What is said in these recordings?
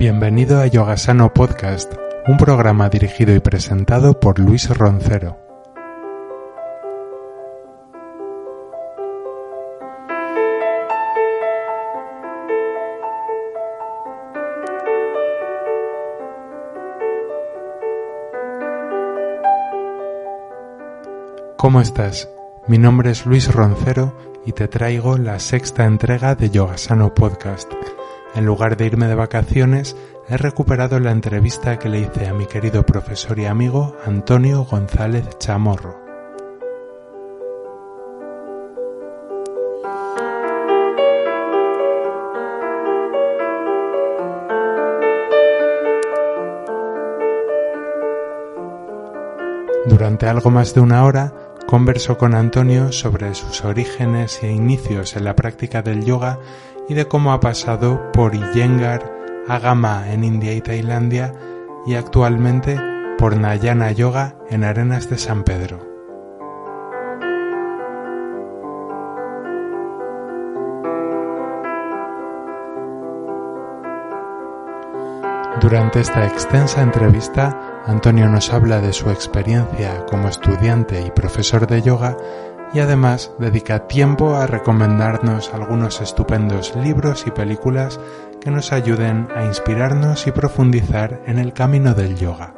Bienvenido a Yogasano Podcast, un programa dirigido y presentado por Luis Roncero. ¿Cómo estás? Mi nombre es Luis Roncero y te traigo la sexta entrega de Yogasano Podcast. En lugar de irme de vacaciones, he recuperado la entrevista que le hice a mi querido profesor y amigo Antonio González Chamorro. Durante algo más de una hora conversó con Antonio sobre sus orígenes e inicios en la práctica del yoga y de cómo ha pasado por Iyengar, Agama en India y Tailandia y actualmente por Nayana Yoga en Arenas de San Pedro. Durante esta extensa entrevista, Antonio nos habla de su experiencia como estudiante y profesor de yoga y además dedica tiempo a recomendarnos algunos estupendos libros y películas que nos ayuden a inspirarnos y profundizar en el camino del yoga.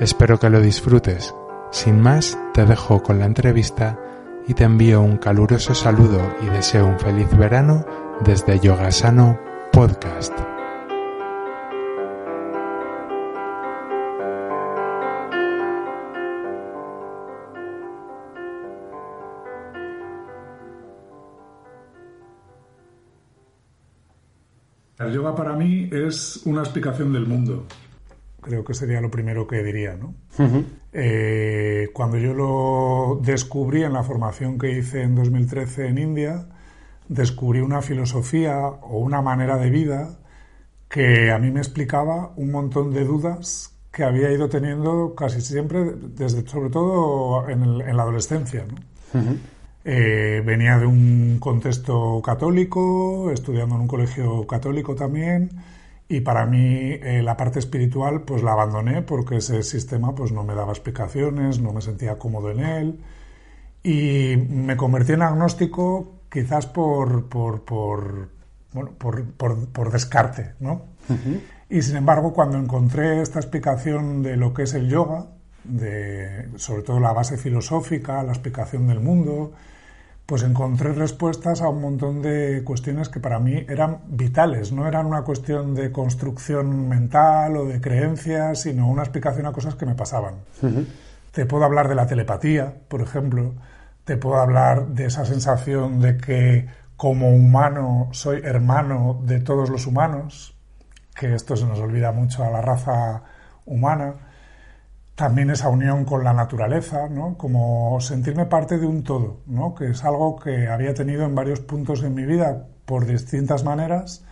Espero que lo disfrutes. Sin más, te dejo con la entrevista y te envío un caluroso saludo y deseo un feliz verano desde Yogasano Podcast. El yoga para mí es una explicación del mundo. Creo que sería lo primero que diría, ¿no? Eh, cuando yo lo descubrí en la formación que hice en 2013 en India, descubrí una filosofía o una manera de vida que a mí me explicaba un montón de dudas que había ido teniendo casi siempre, desde, sobre todo en, la adolescencia. ¿no? Eh, venía de un contexto católico, estudiando en un colegio católico también, y para mí eh, la parte espiritual pues la abandoné porque ese sistema pues no me daba explicaciones, no me sentía cómodo en él y me convertí en agnóstico quizás por, por, por, bueno, por, por descarte, ¿no? Y sin embargo cuando encontré esta explicación de lo que es el yoga, de, sobre todo la base filosófica, la explicación del mundo, pues encontré respuestas a un montón de cuestiones que para mí eran vitales, no eran una cuestión de construcción mental o de creencias, sino una explicación a cosas que me pasaban. Te puedo hablar de la telepatía, por ejemplo, te puedo hablar de esa sensación de que como humano soy hermano de todos los humanos, que esto se nos olvida mucho a la raza humana también esa unión con la naturaleza, ¿no? como sentirme parte de un todo, ¿no? que es algo que había tenido en varios puntos en mi vida por distintas maneras,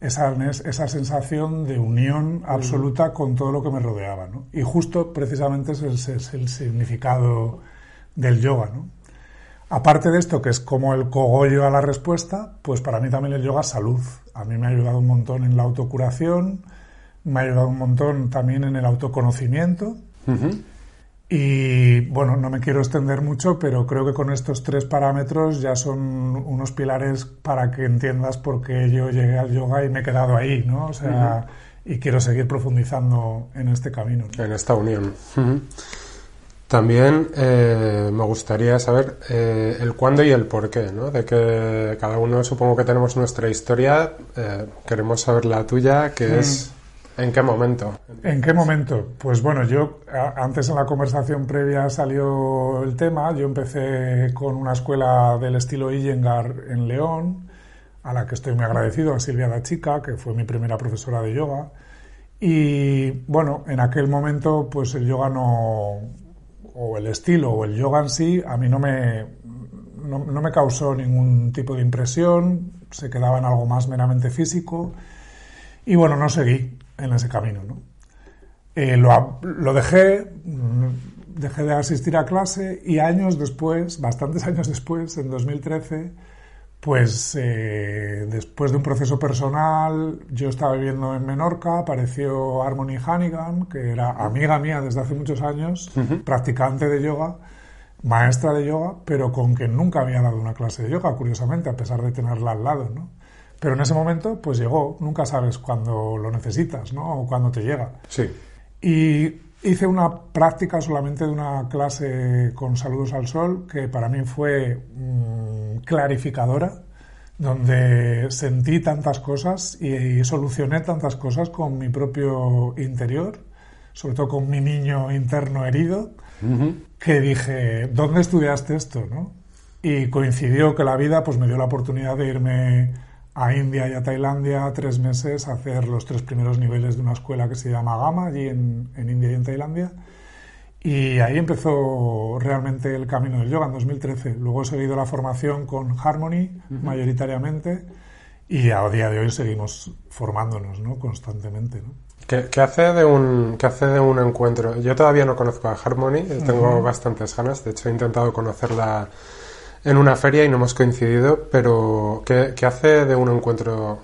esa, esa sensación de unión absoluta con todo lo que me rodeaba. ¿no? Y justo precisamente es, el significado del yoga. ¿no? Aparte de esto, que es como el cogollo a la respuesta, pues para mí también el yoga es salud. A mí me ha ayudado un montón en la autocuración, me ha ayudado un montón también en el autoconocimiento, y bueno, no me quiero extender mucho, pero creo que con estos tres parámetros ya son unos pilares para que entiendas por qué yo llegué al yoga y me he quedado ahí, ¿no? O sea, y quiero seguir profundizando en este camino. En esta unión. También eh, me gustaría saber eh, el cuándo y el por qué, ¿no? De que cada uno supongo que tenemos nuestra historia, eh, queremos saber la tuya, que mm. es ¿en qué momento? ¿En qué momento? Pues bueno, yo antes en la conversación previa salió el tema, yo empecé con una escuela del estilo Iyengar en León, a la que estoy muy agradecido, a Silvia da Chica, que fue mi primera profesora de yoga. Y bueno, en aquel momento pues el yoga no o el estilo o el yoga en sí a mí no me, no, me causó ningún tipo de impresión, se quedaba en algo más meramente físico y bueno, no seguí en ese camino. ¿no? Eh, lo, lo, dejé, dejé de asistir a clase y años después, bastantes años después, en 2013, pues eh, después de un proceso personal, yo estaba viviendo en Menorca, apareció Harmony Hannigan, que era amiga mía desde hace muchos años, practicante de yoga, maestra de yoga, pero con quien nunca había dado una clase de yoga, curiosamente, a pesar de tenerla al lado, ¿no? Pero en ese momento, pues llegó, nunca sabes cuándo lo necesitas, ¿no? O cuándo te llega. Sí. Y hice una práctica solamente de una clase con Saludos al Sol, que para mí fue... Mm, clarificadora, donde sentí tantas cosas y, solucioné tantas cosas con mi propio interior, sobre todo con mi niño interno herido, que dije, ¿dónde estudiaste esto? ¿no? Y coincidió que la vida pues, me dio la oportunidad de irme a India y a Tailandia tres meses a hacer los tres primeros niveles de una escuela que se llama Gama, allí en, en India y en Tailandia y ahí empezó realmente el camino del yoga en 2013. Luego he seguido la formación con Harmony mayoritariamente y a día de hoy seguimos formándonos ¿no? constantemente. ¿no? ¿Qué, hace de un, ¿Qué hace de un encuentro? Yo todavía no conozco a Harmony, tengo bastantes ganas, de hecho he intentado conocerla en una feria y no hemos coincidido, pero ¿qué, qué hace de un encuentro,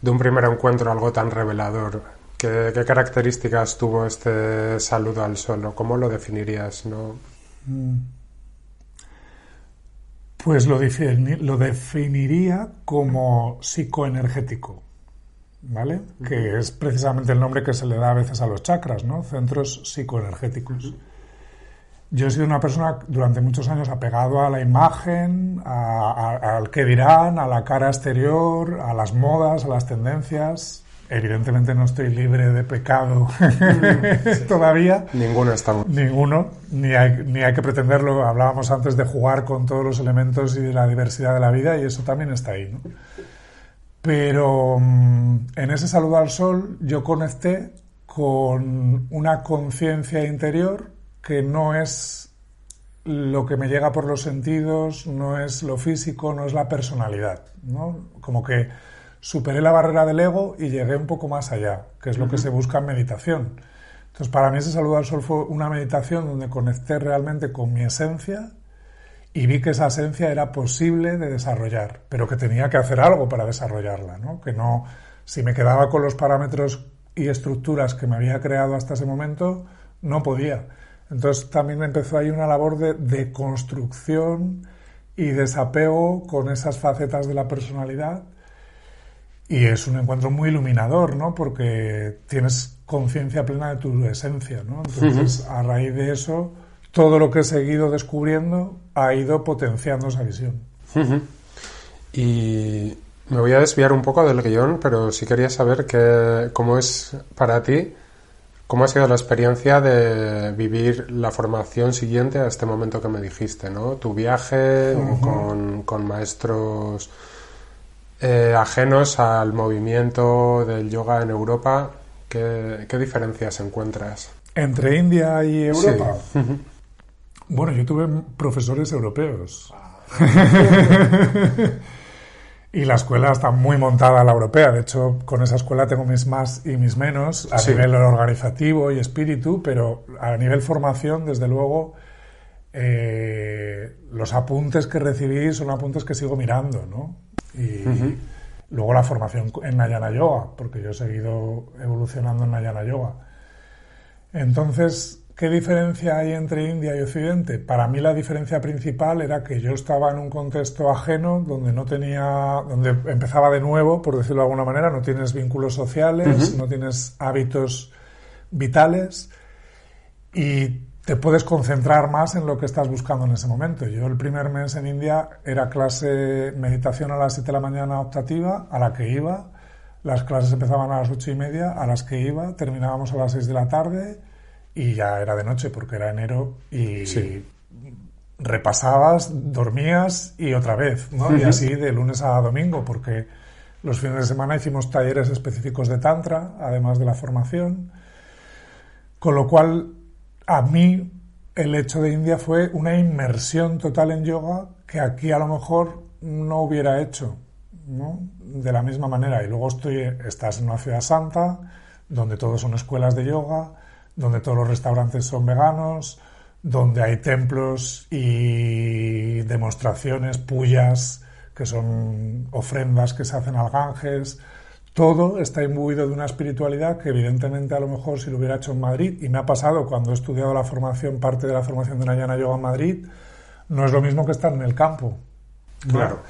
de un primer encuentro algo tan revelador? ¿Qué, características tuvo este saludo al sol? ¿Cómo lo definirías? ¿no? Pues lo, lo definiría como psicoenergético, ¿vale? Que es precisamente el nombre que se le da a veces a los chakras, ¿no? Centros psicoenergéticos. Yo he sido una persona durante muchos años apegado a la imagen, al que dirán, a la cara exterior, a las modas, a las tendencias, Evidentemente no estoy libre de pecado todavía. Ninguno estamos. Ninguno, ni hay, ni hay que pretenderlo. Hablábamos antes de jugar con todos los elementos y de la diversidad de la vida y eso también está ahí. ¿no? Pero mm, en ese saludo al sol yo conecté con una conciencia interior que no es lo que me llega por los sentidos, no es lo físico, no es la personalidad. ¿no? Como que superé la barrera del ego y llegué un poco más allá, que es lo que se busca en meditación. Entonces, para mí ese saludo al sol fue una meditación donde conecté realmente con mi esencia y vi que esa esencia era posible de desarrollar, pero que tenía que hacer algo para desarrollarla, ¿no? Que no, si me quedaba con los parámetros y estructuras que me había creado hasta ese momento, no podía. Entonces también empezó ahí una labor de, de construcción y desapego con esas facetas de la personalidad y es un encuentro muy iluminador, ¿no? Porque tienes conciencia plena de tu esencia, ¿no? Entonces, a raíz de eso, todo lo que he seguido descubriendo ha ido potenciando esa visión. Y me voy a desviar un poco del guion, pero sí quería saber que, cómo es para ti, cómo ha sido la experiencia de vivir la formación siguiente a este momento que me dijiste, ¿no? Tu viaje con, con maestros eh, ajenos al movimiento del yoga en Europa, ¿qué, diferencias encuentras? ¿Entre India y Europa? Bueno, yo tuve profesores europeos. y la escuela está muy montada a la europea. De hecho, con esa escuela tengo mis más y mis menos a nivel organizativo y espíritu, pero a nivel formación, desde luego, eh, los apuntes que recibí son apuntes que sigo mirando, ¿no? Y luego la formación en Nayana Yoga, porque yo he seguido evolucionando en Nayana Yoga. Entonces, ¿qué diferencia hay entre India y Occidente? Para mí la diferencia principal era que yo estaba en un contexto ajeno donde no tenía, donde empezaba de nuevo, por decirlo de alguna manera, no tienes vínculos sociales, no tienes hábitos vitales y te puedes concentrar más en lo que estás buscando en ese momento. Yo el primer mes en India era clase meditación a las 7 de la mañana optativa, a la que iba. Las clases empezaban a las ocho y media, a las que iba, terminábamos a las 6 de la tarde y ya era de noche porque era enero y repasabas, dormías y otra vez, ¿no? Y así de lunes a domingo porque los fines de semana hicimos talleres específicos de Tantra, además de la formación. Con lo cual a mí el hecho de India fue una inmersión total en yoga que aquí a lo mejor no hubiera hecho, ¿no? De la misma manera. Y luego estoy, estás en una ciudad santa, donde todos son escuelas de yoga, donde todos los restaurantes son veganos, donde hay templos y demostraciones, pullas, que son ofrendas que se hacen al Ganges, todo está imbuido de una espiritualidad que evidentemente a lo mejor si lo hubiera hecho en Madrid, y me ha pasado cuando he estudiado la formación, parte de la formación de Nayana Yoga en Madrid, no es lo mismo que estar en el campo. Claro.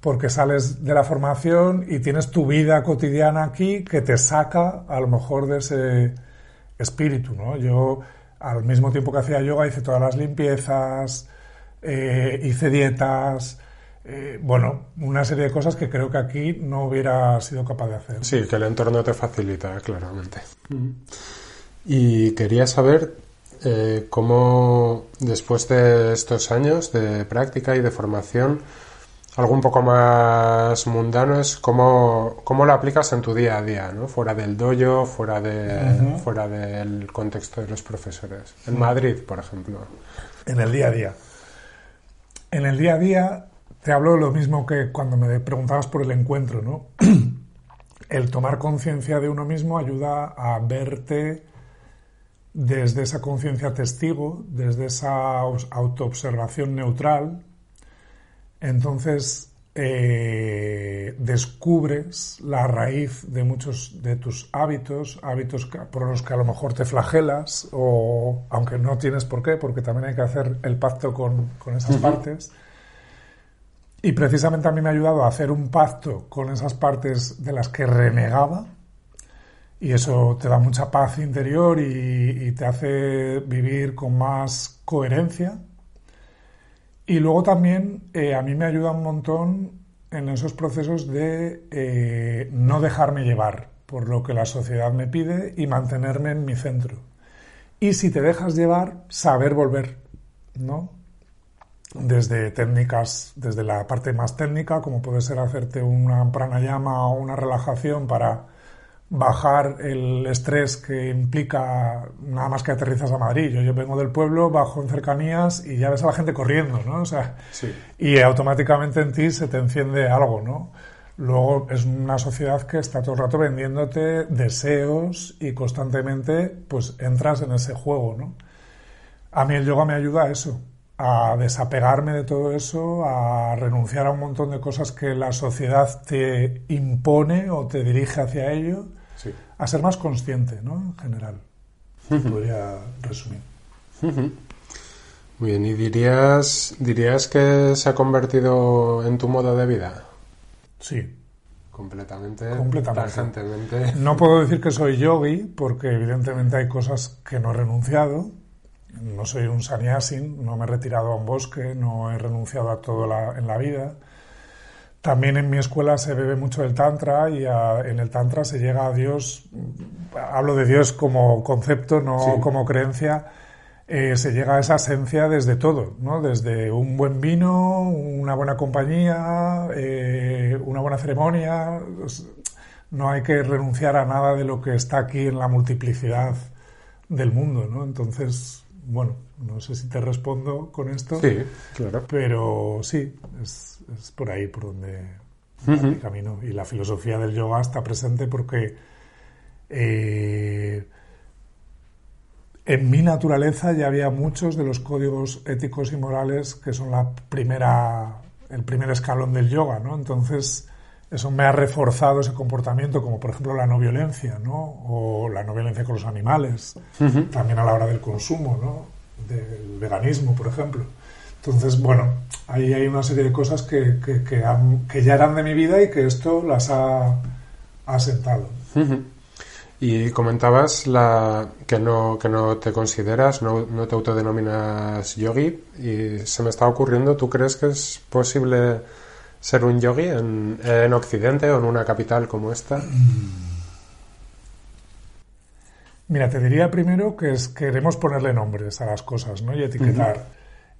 Porque sales de la formación y tienes tu vida cotidiana aquí que te saca a lo mejor de ese espíritu, ¿no? Yo al mismo tiempo que hacía yoga hice todas las limpiezas, eh, hice dietas, eh, bueno, una serie de cosas que creo que aquí no hubiera sido capaz de hacer. Sí, que el entorno te facilita, claramente. Y quería saber eh, cómo, después de estos años de práctica y de formación, algo un poco más mundano es cómo, cómo lo aplicas en tu día a día, ¿no? Fuera del dojo, fuera, de, fuera del contexto de los profesores. En Madrid, por ejemplo. En el día a día. En el día a día te hablo lo mismo que cuando me preguntabas por el encuentro, ¿no? El tomar conciencia de uno mismo ayuda a verte desde esa conciencia testigo, desde esa autoobservación neutral. Entonces eh, descubres la raíz de muchos de tus hábitos, hábitos por los que a lo mejor te flagelas, o aunque no tienes por qué, porque también hay que hacer el pacto con, esas partes y precisamente a mí me ha ayudado a hacer un pacto con esas partes de las que renegaba. Y eso te da mucha paz interior y, te hace vivir con más coherencia. Y luego también eh, a mí me ayuda un montón en esos procesos de eh, no dejarme llevar por lo que la sociedad me pide y mantenerme en mi centro. Y si te dejas llevar, saber volver, ¿no? desde técnicas, desde la parte más técnica, como puede ser hacerte una pranayama o una relajación para bajar el estrés que implica nada más que aterrizas a Madrid. Yo, yo vengo del pueblo, bajo en cercanías y ya ves a la gente corriendo, ¿no? O sea, y automáticamente en ti se te enciende algo, ¿no? Luego es una sociedad que está todo el rato vendiéndote deseos y constantemente pues entras en ese juego, ¿no? A mí el yoga me ayuda a eso, a desapegarme de todo eso, a renunciar a un montón de cosas que la sociedad te impone o te dirige hacia ello, a ser más consciente, ¿no? En general. Podría resumir. Muy bien, ¿y dirías, dirías que se ha convertido en tu modo de vida? Sí. Completamente. Completamente. No puedo decir que soy yogi, porque evidentemente hay cosas que no he renunciado, no soy un sannyasin, no me he retirado a un bosque, no he renunciado a todo en la vida. También en mi escuela se bebe mucho el Tantra y en el Tantra se llega a Dios, hablo de Dios como concepto, no como creencia, eh, se llega a esa esencia desde todo, ¿no? desde un buen vino, una buena compañía, eh, una buena ceremonia. No hay que renunciar a nada de lo que está aquí en la multiplicidad del mundo. ¿no? Entonces, bueno, no sé si te respondo con esto. Sí, claro. Pero sí, es, por ahí por donde uh camino. Y la filosofía del yoga está presente porque eh, en mi naturaleza ya había muchos de los códigos éticos y morales que son la primera, el primer escalón del yoga, ¿no? Entonces eso me ha reforzado ese comportamiento, como por ejemplo la no violencia, ¿no? O la no violencia con los animales, también a la hora del consumo, ¿no? Del veganismo, por ejemplo. Entonces, bueno, ahí hay una serie de cosas que, que, ya eran de mi vida y que esto las ha asentado. Y comentabas la, que, no, que no te consideras, no, no te autodenominas yogi y se me está ocurriendo, ¿tú crees que es posible ser un yogi en, en Occidente o en una capital como esta? Mira, te diría primero que es, queremos ponerle nombres a las cosas ¿no? y etiquetar.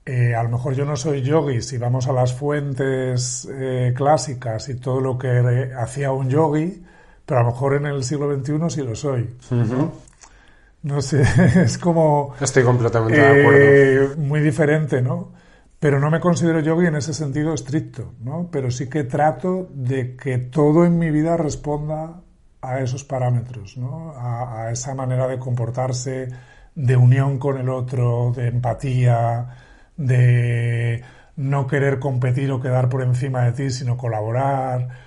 Eh, a lo mejor yo no soy yogi si vamos a las fuentes eh, clásicas y todo lo que hacía un yogi, pero a lo mejor en el siglo XXI sí lo soy. ¿no? sé, es como... Estoy completamente de acuerdo. Eh, muy diferente, ¿no? Pero no me considero yogi en ese sentido estricto, ¿no? Pero sí que trato de que todo en mi vida responda a esos parámetros, ¿no? A, a esa manera de comportarse, de unión con el otro, de empatía, de no querer competir o quedar por encima de ti, sino colaborar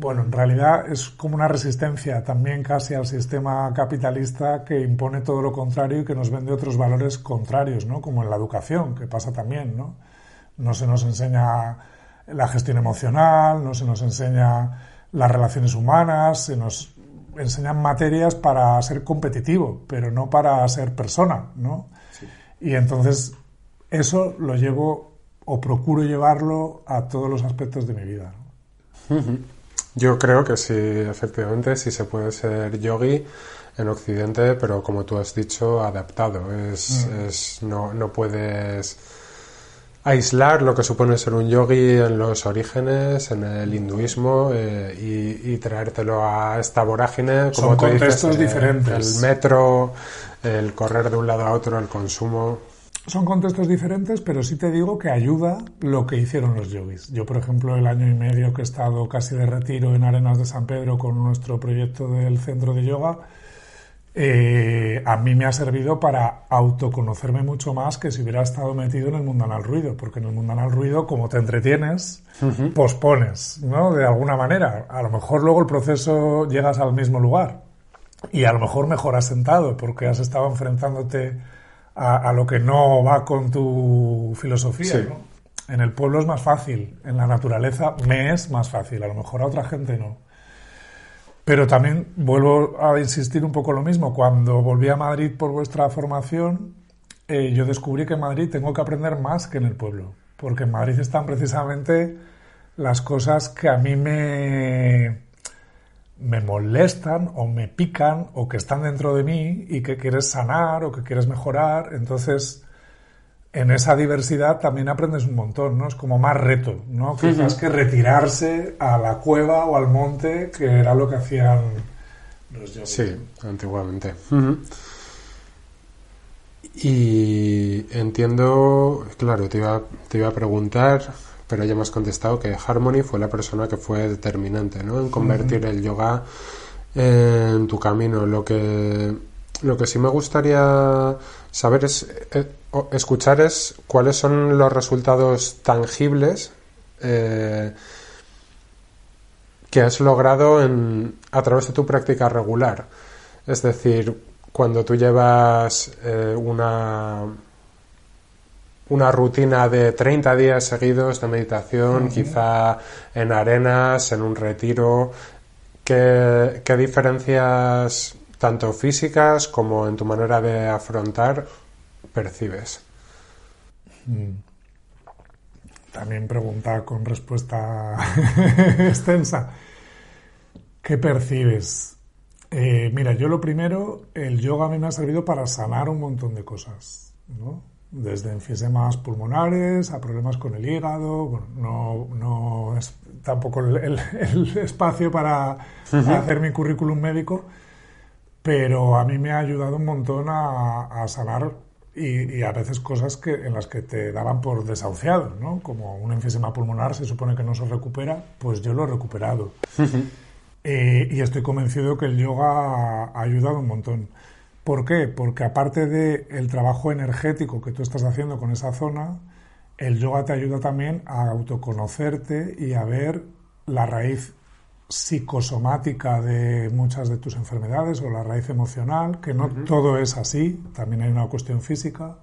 bueno, en realidad es como una resistencia también casi al sistema capitalista que impone todo lo contrario y que nos vende otros valores contrarios, ¿no? Como en la educación, que pasa también, ¿no? No se nos enseña la gestión emocional, no se nos enseña las relaciones humanas, se nos enseñan materias para ser competitivo, pero no para ser persona, ¿no? Y entonces eso lo llevo o procuro llevarlo a todos los aspectos de mi vida. Yo creo que sí, efectivamente, sí se puede ser yogi en Occidente, pero como tú has dicho, adaptado. Es, mm. es no, no puedes aislar lo que supone ser un yogi en los orígenes, en el hinduismo, eh, y, traértelo a esta vorágine. Como Son contextos eh, diferentes. El metro, el correr de un lado a otro, el consumo. Son contextos diferentes, pero sí te digo que ayuda lo que hicieron los yogis. Yo, por ejemplo, el año y medio que he estado casi de retiro en Arenas de San Pedro con nuestro proyecto del centro de yoga, eh, a mí me ha servido para autoconocerme mucho más que si hubiera estado metido en el mundanal ruido, porque en el mundanal ruido, como te entretienes, pospones, ¿no? De alguna manera. A lo mejor luego el proceso llegas al mismo lugar y a lo mejor mejor has sentado porque has estado enfrentándote a, lo que no va con tu filosofía. En el pueblo es más fácil, en la naturaleza me es más fácil, a lo mejor a otra gente no. Pero también vuelvo a insistir un poco lo mismo. Cuando volví a Madrid por vuestra formación, eh, yo descubrí que en Madrid tengo que aprender más que en el pueblo, porque en Madrid están precisamente las cosas que a mí me, me molestan o me pican o que están dentro de mí y que quieres sanar o que quieres mejorar. Entonces, en esa diversidad también aprendes un montón, ¿no? Es como más reto, ¿no? Quizás que retirarse a la cueva o al monte, que era lo que hacían los yogis. Sí, antiguamente. Y entiendo, claro, te iba, te iba a preguntar pero ya hemos contestado que Harmony fue la persona que fue determinante ¿no? en convertir el yoga en tu camino. Lo que, lo que sí me gustaría saber es, eh, escuchar es cuáles son los resultados tangibles eh, que has logrado en, a través de tu práctica regular. Es decir, cuando tú llevas eh, una una rutina de 30 días seguidos de meditación, quizá en arenas, en un retiro. ¿Qué, diferencias, tanto físicas como en tu manera de afrontar, percibes? Mm. También pregunta con respuesta extensa. ¿Qué percibes? Eh, mira, yo lo primero, el yoga a mí me ha servido para sanar un montón de cosas, ¿no? Desde enfisemas pulmonares a problemas con el hígado. Bueno, no, no es tampoco el, espacio para, hacer mi currículum médico, pero a mí me ha ayudado un montón a, sanar y, a veces cosas que, en las que te daban por desahuciado, ¿no? Como un enfisema pulmonar se supone que no se recupera, pues yo lo he recuperado. Eh, y estoy convencido que el yoga ha ayudado un montón. ¿Por qué? Porque aparte del trabajo energético que tú estás haciendo con esa zona, el yoga te ayuda también a autoconocerte y a ver la raíz psicosomática de muchas de tus enfermedades o la raíz emocional, que no todo es así, también hay una cuestión física.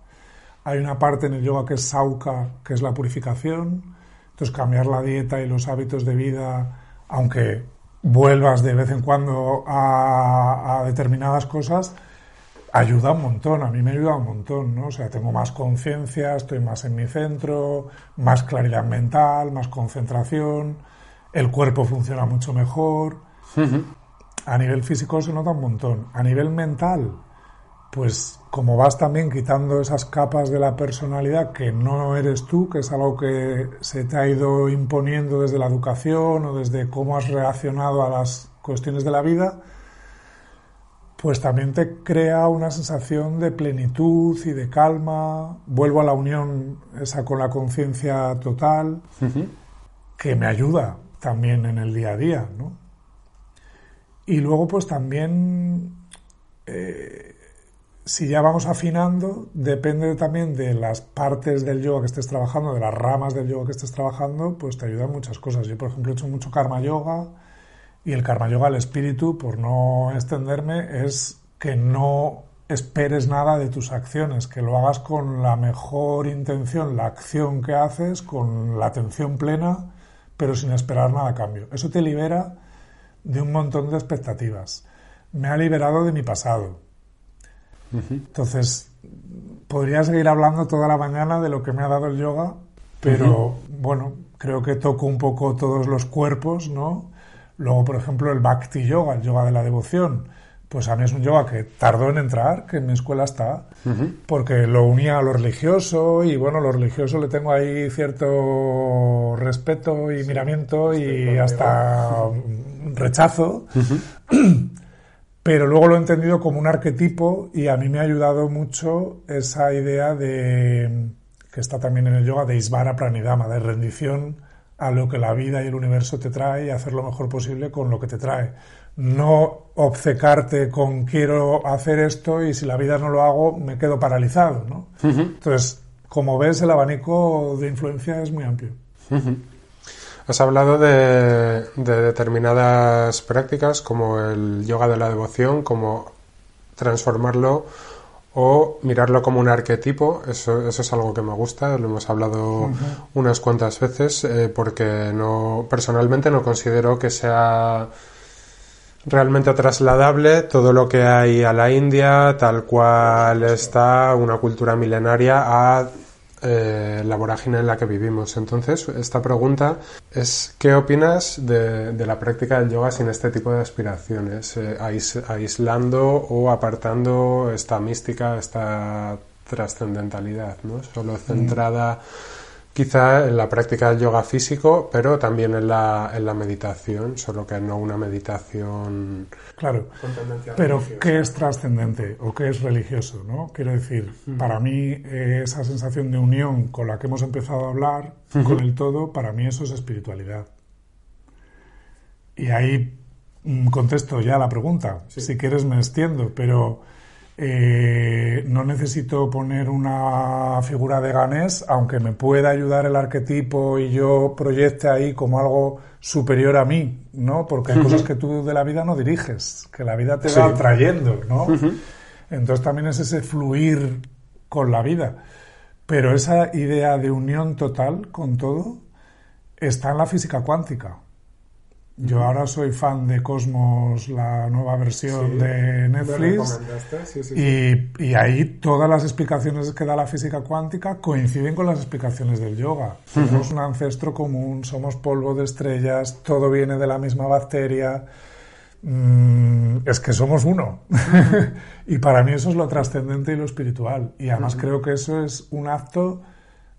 Hay una parte en el yoga que es sauka, que es la purificación. Entonces cambiar la dieta y los hábitos de vida, aunque vuelvas de vez en cuando a, determinadas cosas, ayuda un montón, a mí me ayuda un montón, ¿no? O sea, tengo más conciencia, estoy más en mi centro, más claridad mental, más concentración, el cuerpo funciona mucho mejor. A nivel físico se nota un montón. A nivel mental, pues como vas también quitando esas capas de la personalidad que no eres tú, que es algo que se te ha ido imponiendo desde la educación o desde cómo has reaccionado a las cuestiones de la vida, pues también te crea una sensación de plenitud y de calma. Vuelvo a la unión esa con la conciencia total, que me ayuda también en el día a día, ¿no? Y luego, pues también eh, si ya vamos afinando, depende también de las partes del yoga que estés trabajando, de las ramas del yoga que estés trabajando, pues te ayudan muchas cosas. Yo, por ejemplo, he hecho mucho karma yoga y el karma yoga, el espíritu, por no extenderme, es que no esperes nada de tus acciones, que lo hagas con la mejor intención, la acción que haces, con la atención plena, pero sin esperar nada a cambio. Eso te libera de un montón de expectativas. Me ha liberado de mi pasado entonces, podría seguir hablando toda la mañana de lo que me ha dado el yoga, pero bueno, creo que toco un poco todos los cuerpos, ¿no? Luego, por ejemplo, el Bhakti Yoga, el yoga de la devoción, pues a mí es un yoga que tardó en entrar, que en mi escuela está, porque lo unía a lo religioso y bueno, lo religioso le tengo ahí cierto respeto y miramiento y hasta rechazo. pero luego lo he entendido como un arquetipo y a mí me ha ayudado mucho esa idea de que está también en el yoga de Isvara Pranidama, de rendición a lo que la vida y el universo te trae y hacer lo mejor posible con lo que te trae. No obcecarte con quiero hacer esto y si la vida no lo hago me quedo paralizado, ¿no? Entonces, como ves, el abanico de influencia es muy amplio. Has hablado de, determinadas prácticas como el yoga de la devoción, como transformarlo o mirarlo como un arquetipo, eso, eso es algo que me gusta, lo hemos hablado unas cuantas veces, eh, porque no, personalmente no considero que sea realmente trasladable todo lo que hay a la India, tal cual está una cultura milenaria, a eh, la vorágine en la que vivimos. Entonces, esta pregunta es, ¿qué opinas de, la práctica del yoga sin este tipo de aspiraciones? Eh, aislando o apartando esta mística, esta trascendentalidad, ¿no? Solo mm. Quizá en la práctica del yoga físico, pero también en la, en la meditación, solo que no una meditación. Claro. pero, ¿qué es trascendente o qué es religioso? ¿no? Quiero decir, para mí, eh, esa sensación de unión con la que hemos empezado a hablar, con el todo, para mí eso es espiritualidad. Y ahí mm, contesto ya la pregunta. Si quieres, me extiendo, pero eh, no necesito poner una figura de Ganés, aunque me pueda ayudar el arquetipo y yo proyecte ahí como algo superior a mí, ¿no? Porque hay cosas que tú de la vida no diriges, que la vida te va trayendo, ¿no? Entonces también es ese fluir con la vida. Pero esa idea de unión total con todo está en la física cuántica. Yo ahora soy fan de Cosmos, la nueva versión de Netflix. y, ahí todas las explicaciones que da la física cuántica coinciden con las explicaciones del yoga. Somos un ancestro común, somos polvo de estrellas, todo viene de la misma bacteria. Mm, es que somos uno. y para mí eso es lo trascendente y lo espiritual. Y además creo que eso es un acto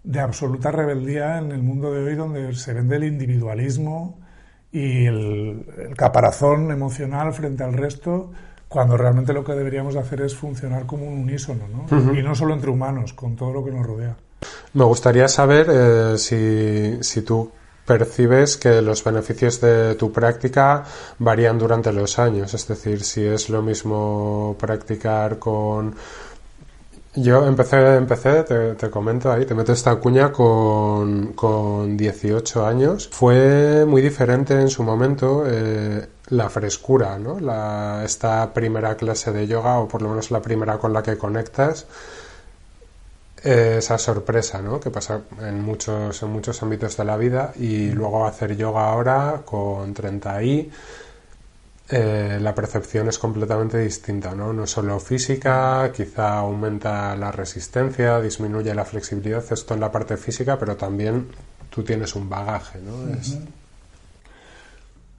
de absoluta rebeldía en el mundo de hoy donde se vende el individualismo y el, caparazón emocional frente al resto, cuando realmente lo que deberíamos hacer es funcionar como un unísono, ¿no? Y no solo entre humanos, con todo lo que nos rodea. Me gustaría saber eh, si, si tú percibes que los beneficios de tu práctica varían durante los años, es decir, si es lo mismo practicar con yo empecé, empecé te, comento ahí, te meto esta cuña con, con 18 años. Fue muy diferente en su momento eh, la frescura, ¿no? La, esta primera clase de yoga, o por lo menos la primera con la que conectas, eh, esa sorpresa, ¿no? Que pasa en muchos, en muchos ámbitos de la vida y luego hacer yoga ahora con 30 y eh, la percepción es completamente distinta, ¿no? No solo física, quizá aumenta la resistencia, disminuye la flexibilidad, esto en la parte física, pero también tú tienes un bagaje, ¿no?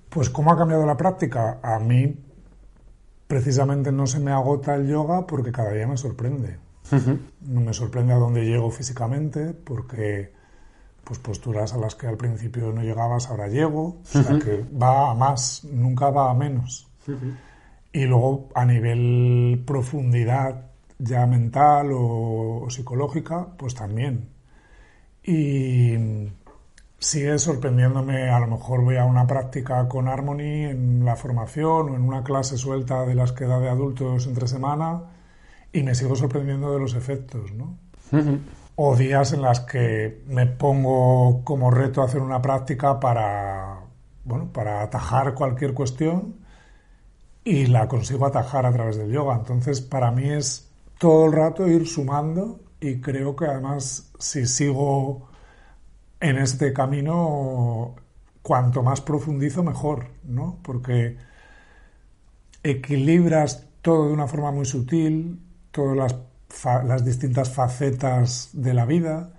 Pues ¿cómo ha cambiado la práctica? A mí precisamente no se me agota el yoga porque cada día me sorprende. No me sorprende a dónde llego físicamente porque pues posturas a las que al principio no llegabas, ahora llego, o sea que va a más, nunca va a menos. Y luego a nivel profundidad ya mental o, psicológica, pues también. Y sigue sorprendiéndome, a lo mejor voy a una práctica con Harmony en la formación o en una clase suelta de las que da de adultos entre semana y me sigo sorprendiendo de los efectos, ¿no? O días en las que me pongo como reto hacer una práctica para, bueno, para atajar cualquier cuestión y la consigo atajar a través del yoga. Entonces, para mí es todo el rato ir sumando y creo que además si sigo en este camino, cuanto más profundizo, mejor, ¿no? Porque equilibras todo de una forma muy sutil, todas las las distintas facetas de la vida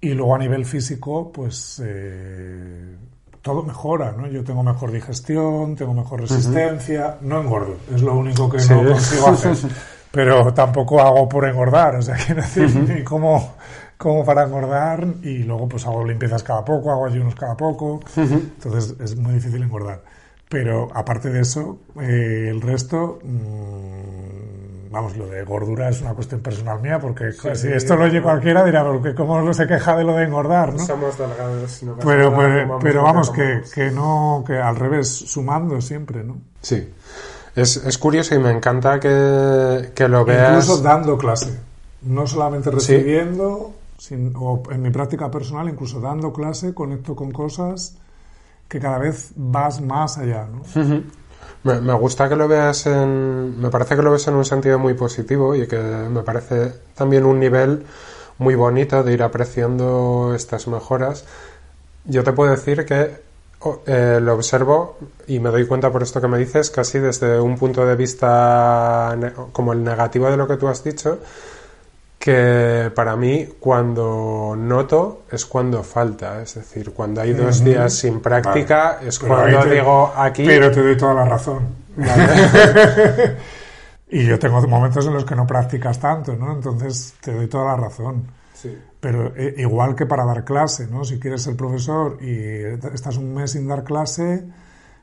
y luego a nivel físico, pues eh, todo mejora, ¿no? Yo tengo mejor digestión, tengo mejor resistencia, no engordo, es lo único que no consigo hacer, pero tampoco hago por engordar, o sea, quiero decir, ni como, como para engordar y luego pues hago limpiezas cada poco, hago ayunos cada poco, entonces es muy difícil engordar. Pero aparte de eso, eh, el resto... Mm, vamos, lo de gordura es una cuestión personal mía, porque si esto lo oye cualquiera dirá, porque cómo no se queja de lo de engordar, ¿no? Somos delgados. No pero, pero, pero, vamos, que, que, no, que al revés, sumando siempre, ¿no? Sí. Es, es curioso y me encanta que, que lo veas. Incluso dando clase. No solamente recibiendo, o en mi práctica personal, incluso dando clase, conecto con cosas que cada vez vas más allá, ¿no? Me, gusta que lo veas en. Me parece que lo ves en un sentido muy positivo y que me parece también un nivel muy bonito de ir apreciando estas mejoras. Yo te puedo decir que eh, lo observo y me doy cuenta por esto que me dices, casi desde un punto de vista como el negativo de lo que tú has dicho, que para mí cuando noto es cuando falta, es decir, cuando hay dos días sin práctica es cuando digo aquí... Pero te doy toda la razón. y yo tengo momentos en los que no practicas tanto, ¿no? Entonces te doy toda la razón. Sí. Pero eh, igual que para dar clase, ¿no? Si quieres ser profesor y estás un mes sin dar clase,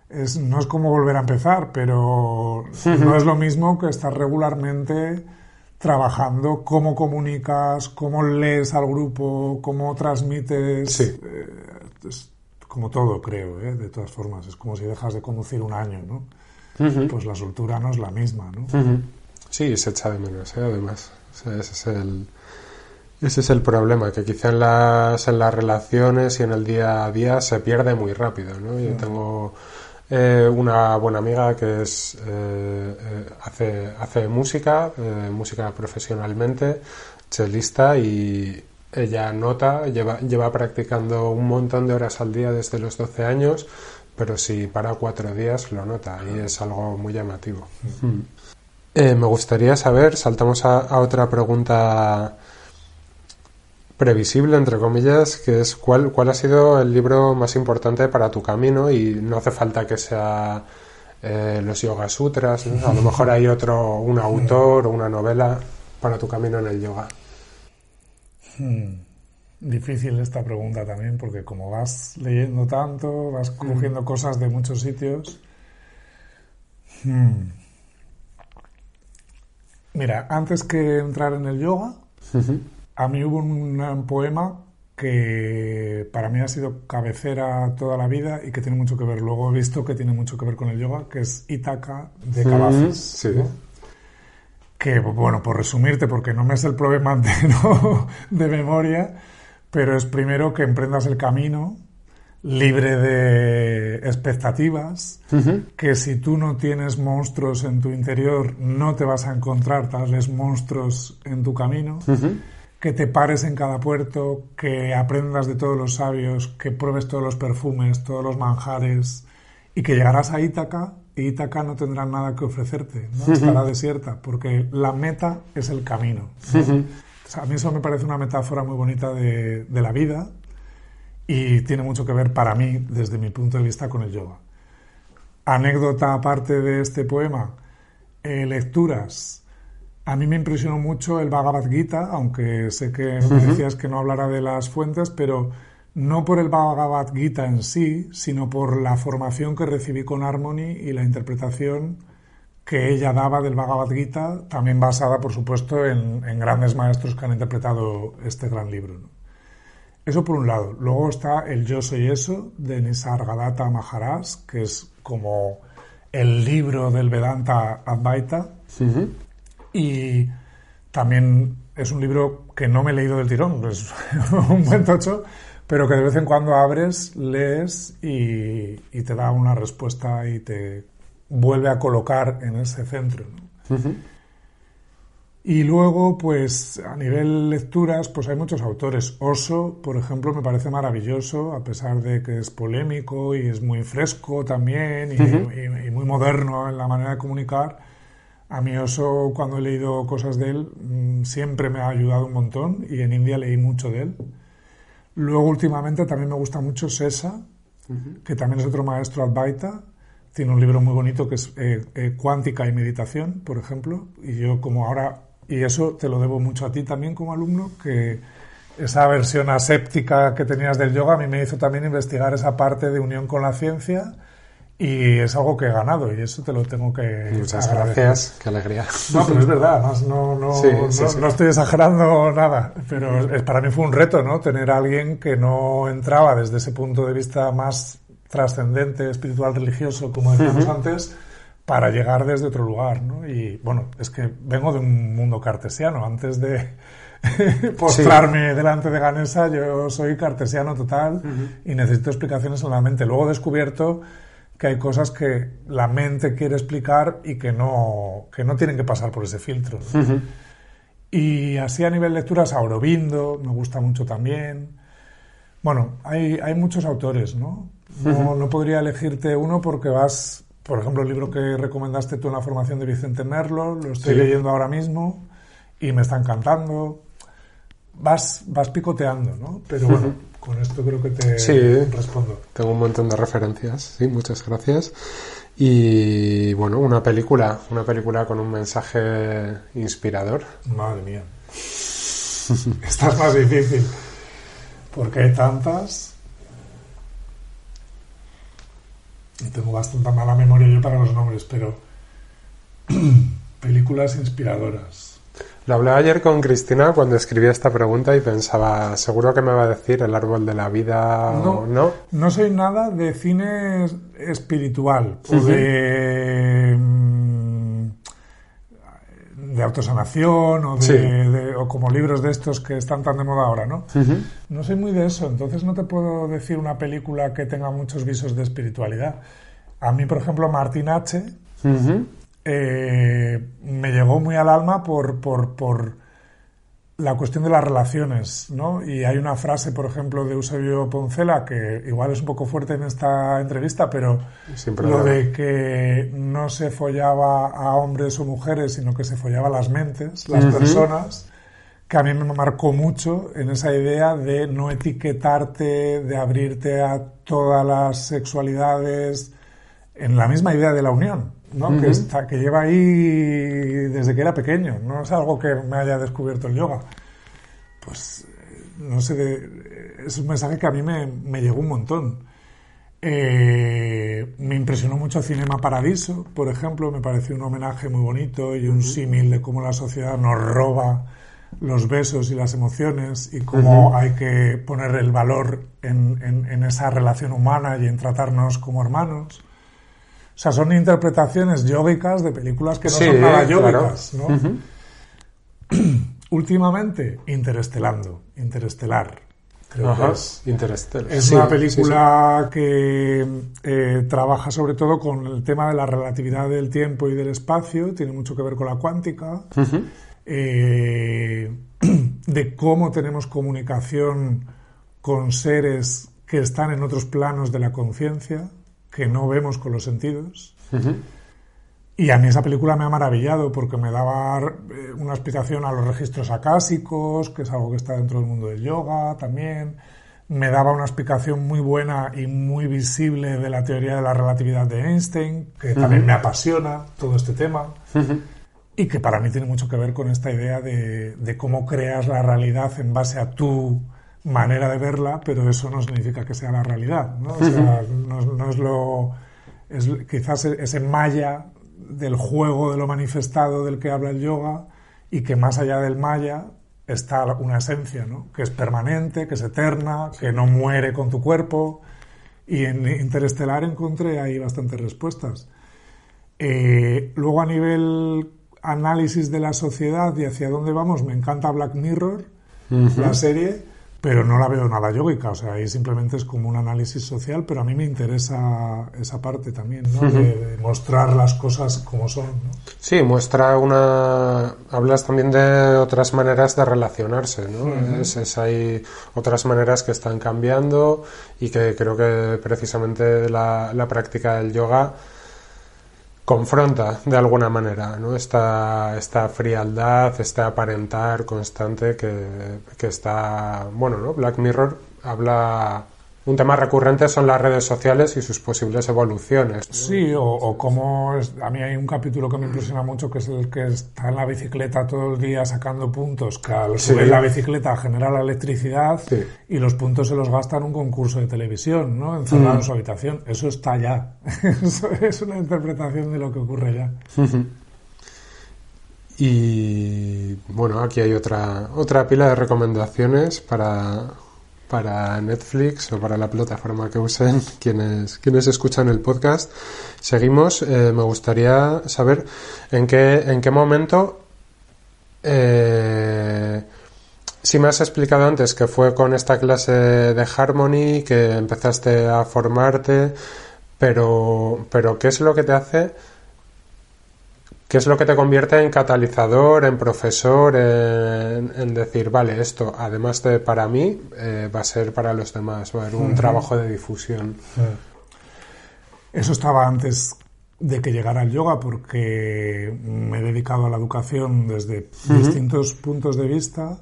es, no es como volver a empezar, pero no es lo mismo que estar regularmente trabajando cómo comunicas, cómo lees al grupo, cómo transmites. Sí. Eh, como todo, creo, ¿eh? de todas formas. Es como si dejas de conducir un año, ¿no? Pues la soltura no es la misma, ¿no? Sí, se echa de menos, ¿eh? además. ese es el. Ese es el problema, que quizá en las, en las relaciones y en el día a día se pierde muy rápido, ¿no? Yo tengo eh, una buena amiga que es eh, eh, hace, hace música, música profesionalmente, chelista y ella nota, lleva, lleva practicando un montón de horas al día desde los 12 años, pero si para cuatro días lo nota y es algo muy llamativo. me gustaría saber, saltamos a otra pregunta previsible, entre comillas, que es cuál, cuál ha sido el libro más importante para tu camino y no hace falta que sea eh, los Yoga Sutras, a lo mejor hay otro, un autor o una novela para tu camino en el yoga. Hmm. Difícil esta pregunta también, porque como vas leyendo tanto, vas hmm. cogiendo cosas de muchos sitios. Hmm. Mira, antes que entrar en el yoga, a mí hubo un, poema que para mí ha sido cabecera toda la vida y que tiene mucho que ver. Luego he visto que tiene mucho que ver con el yoga, que es Itaca de Cavazos. sí. Que, bueno, por resumirte, porque no me es el problema de memoria, pero es primero que emprendas el camino libre de expectativas, que si tú no tienes monstruos en tu interior, no te vas a encontrar tales monstruos en tu camino que te pares en cada puerto, que aprendas de todos los sabios, que pruebes todos los perfumes, todos los manjares y que llegarás a Ítaca y Ítaca no tendrá nada que ofrecerte, ¿no? estará desierta, porque la meta es el camino. a mí eso me parece una metáfora muy bonita de, de, la vida y tiene mucho que ver para mí, desde mi punto de vista, con el yoga. Anécdota aparte de este poema, eh, lecturas. A mí me impresionó mucho el Bhagavad Gita, aunque sé que me decías que no hablara de las fuentes, pero no por el Bhagavad Gita en sí, sino por la formación que recibí con Harmony y la interpretación que ella daba del Bhagavad Gita, también basada, por supuesto, en, grandes maestros que han interpretado este gran libro. Eso por un lado. Luego está el Yo Soy Eso de Nisargadatta Maharaj, que es como el libro del Vedanta Advaita. Y también es un libro que no me he leído del tirón, es un buen tocho, pero que de vez en cuando abres, lees y, te da una respuesta y te vuelve a colocar en ese centro. Y luego, pues a nivel lecturas, pues hay muchos autores. Oso, por ejemplo, me parece maravilloso, a pesar de que es polémico y es muy fresco también y, muy moderno en la manera de comunicar. A mí Oso, cuando he leído cosas de él, mm, siempre me ha ayudado un montón y en India leí mucho de él. Luego, últimamente, también me gusta mucho Sesa, que también es otro maestro Advaita. Tiene un libro muy bonito que es eh, eh, Cuántica y Meditación, por ejemplo. Y yo, como ahora, y eso te lo debo mucho a ti también como alumno, que esa versión aséptica que tenías del yoga a mí me hizo también investigar esa parte de unión con la ciencia y es algo que he ganado y eso te lo tengo que Muchas gracias, qué alegría. No, pero es verdad, no, no, no, estoy exagerando nada, pero para mí fue un reto, ¿no? Tener a alguien que no entraba desde ese punto de vista más trascendente, espiritual, religioso, como decíamos antes, para llegar desde otro lugar, ¿no? Y bueno, es que vengo de un mundo cartesiano, antes de postrarme delante de Ganesa, yo soy cartesiano total y necesito explicaciones en la mente. Luego he descubierto que hay cosas que la mente quiere explicar y que no, que no tienen que pasar por ese filtro. Y así a nivel lecturas, Aurobindo me gusta mucho también. Bueno, hay, hay muchos autores, ¿no? ¿no? No podría elegirte uno porque vas, por ejemplo, el libro que recomendaste tú en la formación de Vicente Merlo, lo estoy leyendo ahora mismo y me está encantando. Vas, vas picoteando, ¿no? Pero bueno, con esto creo que te sí, respondo. Tengo un montón de referencias, sí, muchas gracias. Y bueno, una película, una película con un mensaje inspirador. Madre mía. Esta es más difícil. Porque hay tantas. Y tengo bastante mala memoria yo para los nombres, pero películas inspiradoras. Lo hablaba ayer con Cristina cuando escribí esta pregunta y pensaba, seguro que me va a decir el árbol de la vida no, no. No soy nada de cine espiritual o de, mm, de autosanación o, de, o como libros de estos que están tan de moda ahora, ¿no? No soy muy de eso, entonces no te puedo decir una película que tenga muchos visos de espiritualidad. A mí, por ejemplo, Martin H eh, me llegó muy al alma por, por, por, la cuestión de las relaciones, ¿no? Y hay una frase, por ejemplo, de Eusebio Poncela, que igual es un poco fuerte en esta entrevista, pero lo de que no se follaba a hombres o mujeres, sino que se follaba las mentes, las personas, que a mí me marcó mucho en esa idea de no etiquetarte, de abrirte a todas las sexualidades, en la misma idea de la unión. ¿No? que, está, que lleva ahí desde que era pequeño. No es algo que me haya descubierto el yoga. Pues, no sé, es un mensaje que a mí me, me llegó un montón. Eh, me impresionó mucho Cinema Paradiso, por ejemplo, me pareció un homenaje muy bonito y un símil de cómo la sociedad nos roba los besos y las emociones y cómo hay que poner el valor en, en, en, esa relación humana y en tratarnos como hermanos. O sea, son interpretaciones yógicas de películas que no son nada yógicas, ¿no? Últimamente, Interestelando, Interestelar. Creo que es, es una película que eh, trabaja sobre todo con el tema de la relatividad del tiempo y del espacio, tiene mucho que ver con la cuántica, eh, de cómo tenemos comunicación con seres que están en otros planos de la conciencia, que no vemos con los sentidos. Y a mí esa película me ha maravillado porque me daba eh, una explicación a los registros acásicos, que es algo que está dentro del mundo del yoga también. Me daba una explicación muy buena y muy visible de la teoría de la relatividad de Einstein, que también me apasiona todo este tema. Y que para mí tiene mucho que ver con esta idea de, de cómo creas la realidad en base a tu manera de verla, pero eso no significa que sea la realidad. ¿no? O sea, no, no es lo. Es quizás ese maya del juego de lo manifestado del que habla el yoga y que más allá del maya está una esencia, ¿no? que es permanente, que es eterna, que no muere con tu cuerpo. Y en Interestelar encontré ahí bastantes respuestas. Eh, luego a nivel análisis de la sociedad y hacia dónde vamos, me encanta Black Mirror, la serie, pero no la veo nada yógica, o sea, ahí simplemente es como un análisis social, pero a mí me interesa esa parte también, ¿no? de, mostrar las cosas como son. ¿no? Sí, muestra una... Hablas también de otras maneras de relacionarse, ¿no? es, hay otras maneras que están cambiando y que creo que precisamente la, la práctica del yoga confronta de alguna manera ¿no? esta, esta frialdad, este aparentar constante que, que está, bueno, ¿no? Black Mirror habla un tema recurrente son las redes sociales y sus posibles evoluciones. Sí, o, como a mí hay un capítulo que me impresiona mucho que es el que está en la bicicleta todo el día sacando puntos, que al subir la bicicleta genera la electricidad y los puntos se los gasta en un concurso de televisión, ¿no? Encerrado en mm. su habitación. Eso está ya. Eso es una interpretación de lo que ocurre ya. Y bueno, aquí hay otra, otra pila de recomendaciones para para Netflix o para la plataforma que usen quienes, quienes escuchan el podcast. Seguimos. Eh, me gustaría saber en qué, en qué momento, eh, si me has explicado antes que fue con esta clase de Harmony que empezaste a formarte, pero, pero ¿qué es lo que te hace ¿Qué es lo que te convierte en catalizador, en profesor, en, decir, vale, esto además de para mí, eh, va a ser para los demás, va a haber un trabajo de difusión? Eso estaba antes de que llegara el yoga porque me he dedicado a la educación desde distintos puntos de vista,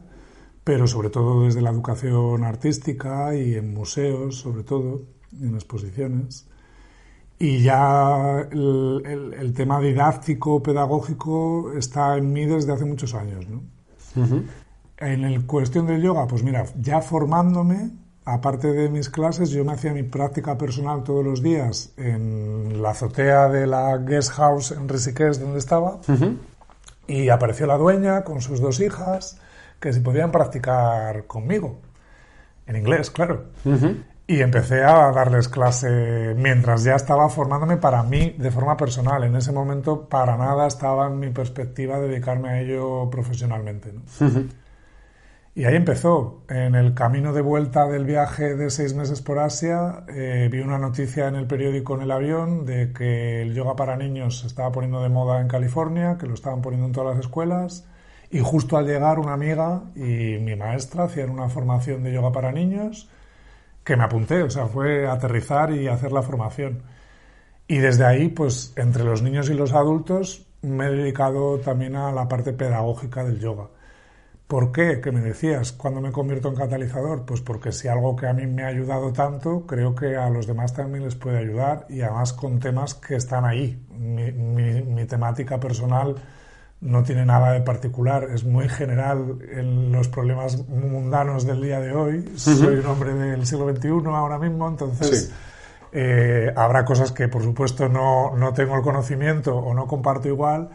pero sobre todo desde la educación artística y en museos, sobre todo, en exposiciones. Y ya el, tema didáctico, pedagógico, está en mí desde hace muchos años. ¿no? En el cuestión del yoga, pues mira, ya formándome, aparte de mis clases, yo me hacía mi práctica personal todos los días en la azotea de la guest house en Risiqués, donde estaba, y apareció la dueña con sus dos hijas, que si podían practicar conmigo, en inglés, claro. Y empecé a darles clase mientras ya estaba formándome para mí de forma personal. En ese momento para nada estaba en mi perspectiva dedicarme a ello profesionalmente. Y ahí empezó. En el camino de vuelta del viaje de seis meses por Asia, eh, vi una noticia en el periódico en el avión de que el yoga para niños se estaba poniendo de moda en California, que lo estaban poniendo en todas las escuelas. Y justo al llegar una amiga y mi maestra hacían una formación de yoga para niños que me apunté, o sea, fue aterrizar y hacer la formación. Y desde ahí, pues entre los niños y los adultos, me he dedicado también a la parte pedagógica del yoga. ¿Por qué? ¿Qué me decías? ¿Cuándo me convierto en catalizador? Pues porque si algo que a mí me ha ayudado tanto, creo que a los demás también les puede ayudar y además con temas que están ahí. Mi, mi temática personal no tiene nada de particular, es muy general en los problemas mundanos del día de hoy. Soy un hombre del siglo XXI ahora mismo, entonces eh, habrá cosas que por supuesto no, no, tengo el conocimiento o no comparto igual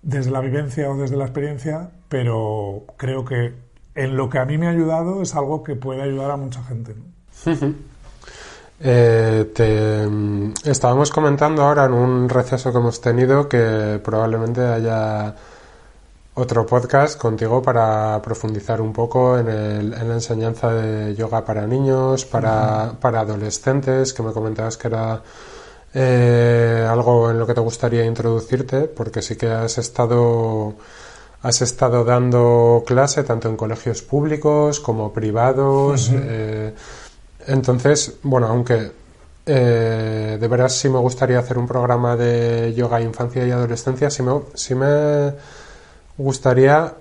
desde la vivencia o desde la experiencia, pero creo que en lo que a mí me ha ayudado es algo que puede ayudar a mucha gente. Eh, te, mm, estábamos comentando ahora en un receso que hemos tenido que probablemente haya otro podcast contigo para profundizar un poco en, el, en la enseñanza de yoga para niños, para, para adolescentes, que me comentabas que era eh, algo en lo que te gustaría introducirte, porque sí que has estado has estado dando clase tanto en colegios públicos como privados. Eh, entonces, bueno, aunque eh, de veras sí me gustaría hacer un programa de yoga infancia y adolescencia. Sí me, sí me gustaría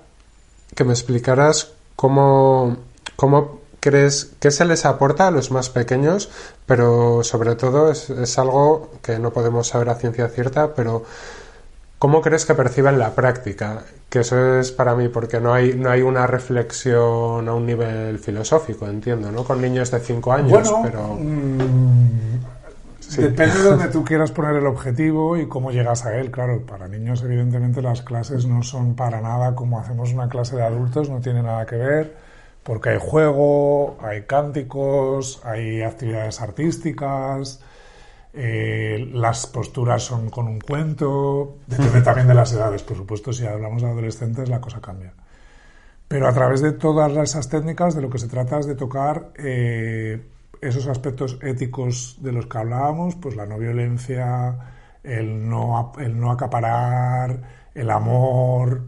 que me explicaras cómo, cómo crees que se les aporta a los más pequeños, pero sobre todo es, es algo que no podemos saber a ciencia cierta, pero ¿Cómo crees que perciben la práctica? Que eso es para mí, porque no hay, no hay una reflexión a un nivel filosófico, entiendo, ¿no? Con niños de 5 años, bueno, pero... Mm, depende de donde tú quieras poner el objetivo y cómo llegas a él. Claro, para niños, evidentemente, las clases no son para nada como hacemos una clase de adultos, no tiene nada que ver, porque hay juego, hay cánticos, hay actividades artísticas eh, las posturas son con un cuento, depende también de las edades, por supuesto, si hablamos de adolescentes la cosa cambia. Pero a través de todas esas técnicas de lo que se trata es de tocar eh, esos aspectos éticos de los que hablábamos, pues la no violencia, el no, el no acaparar, el amor,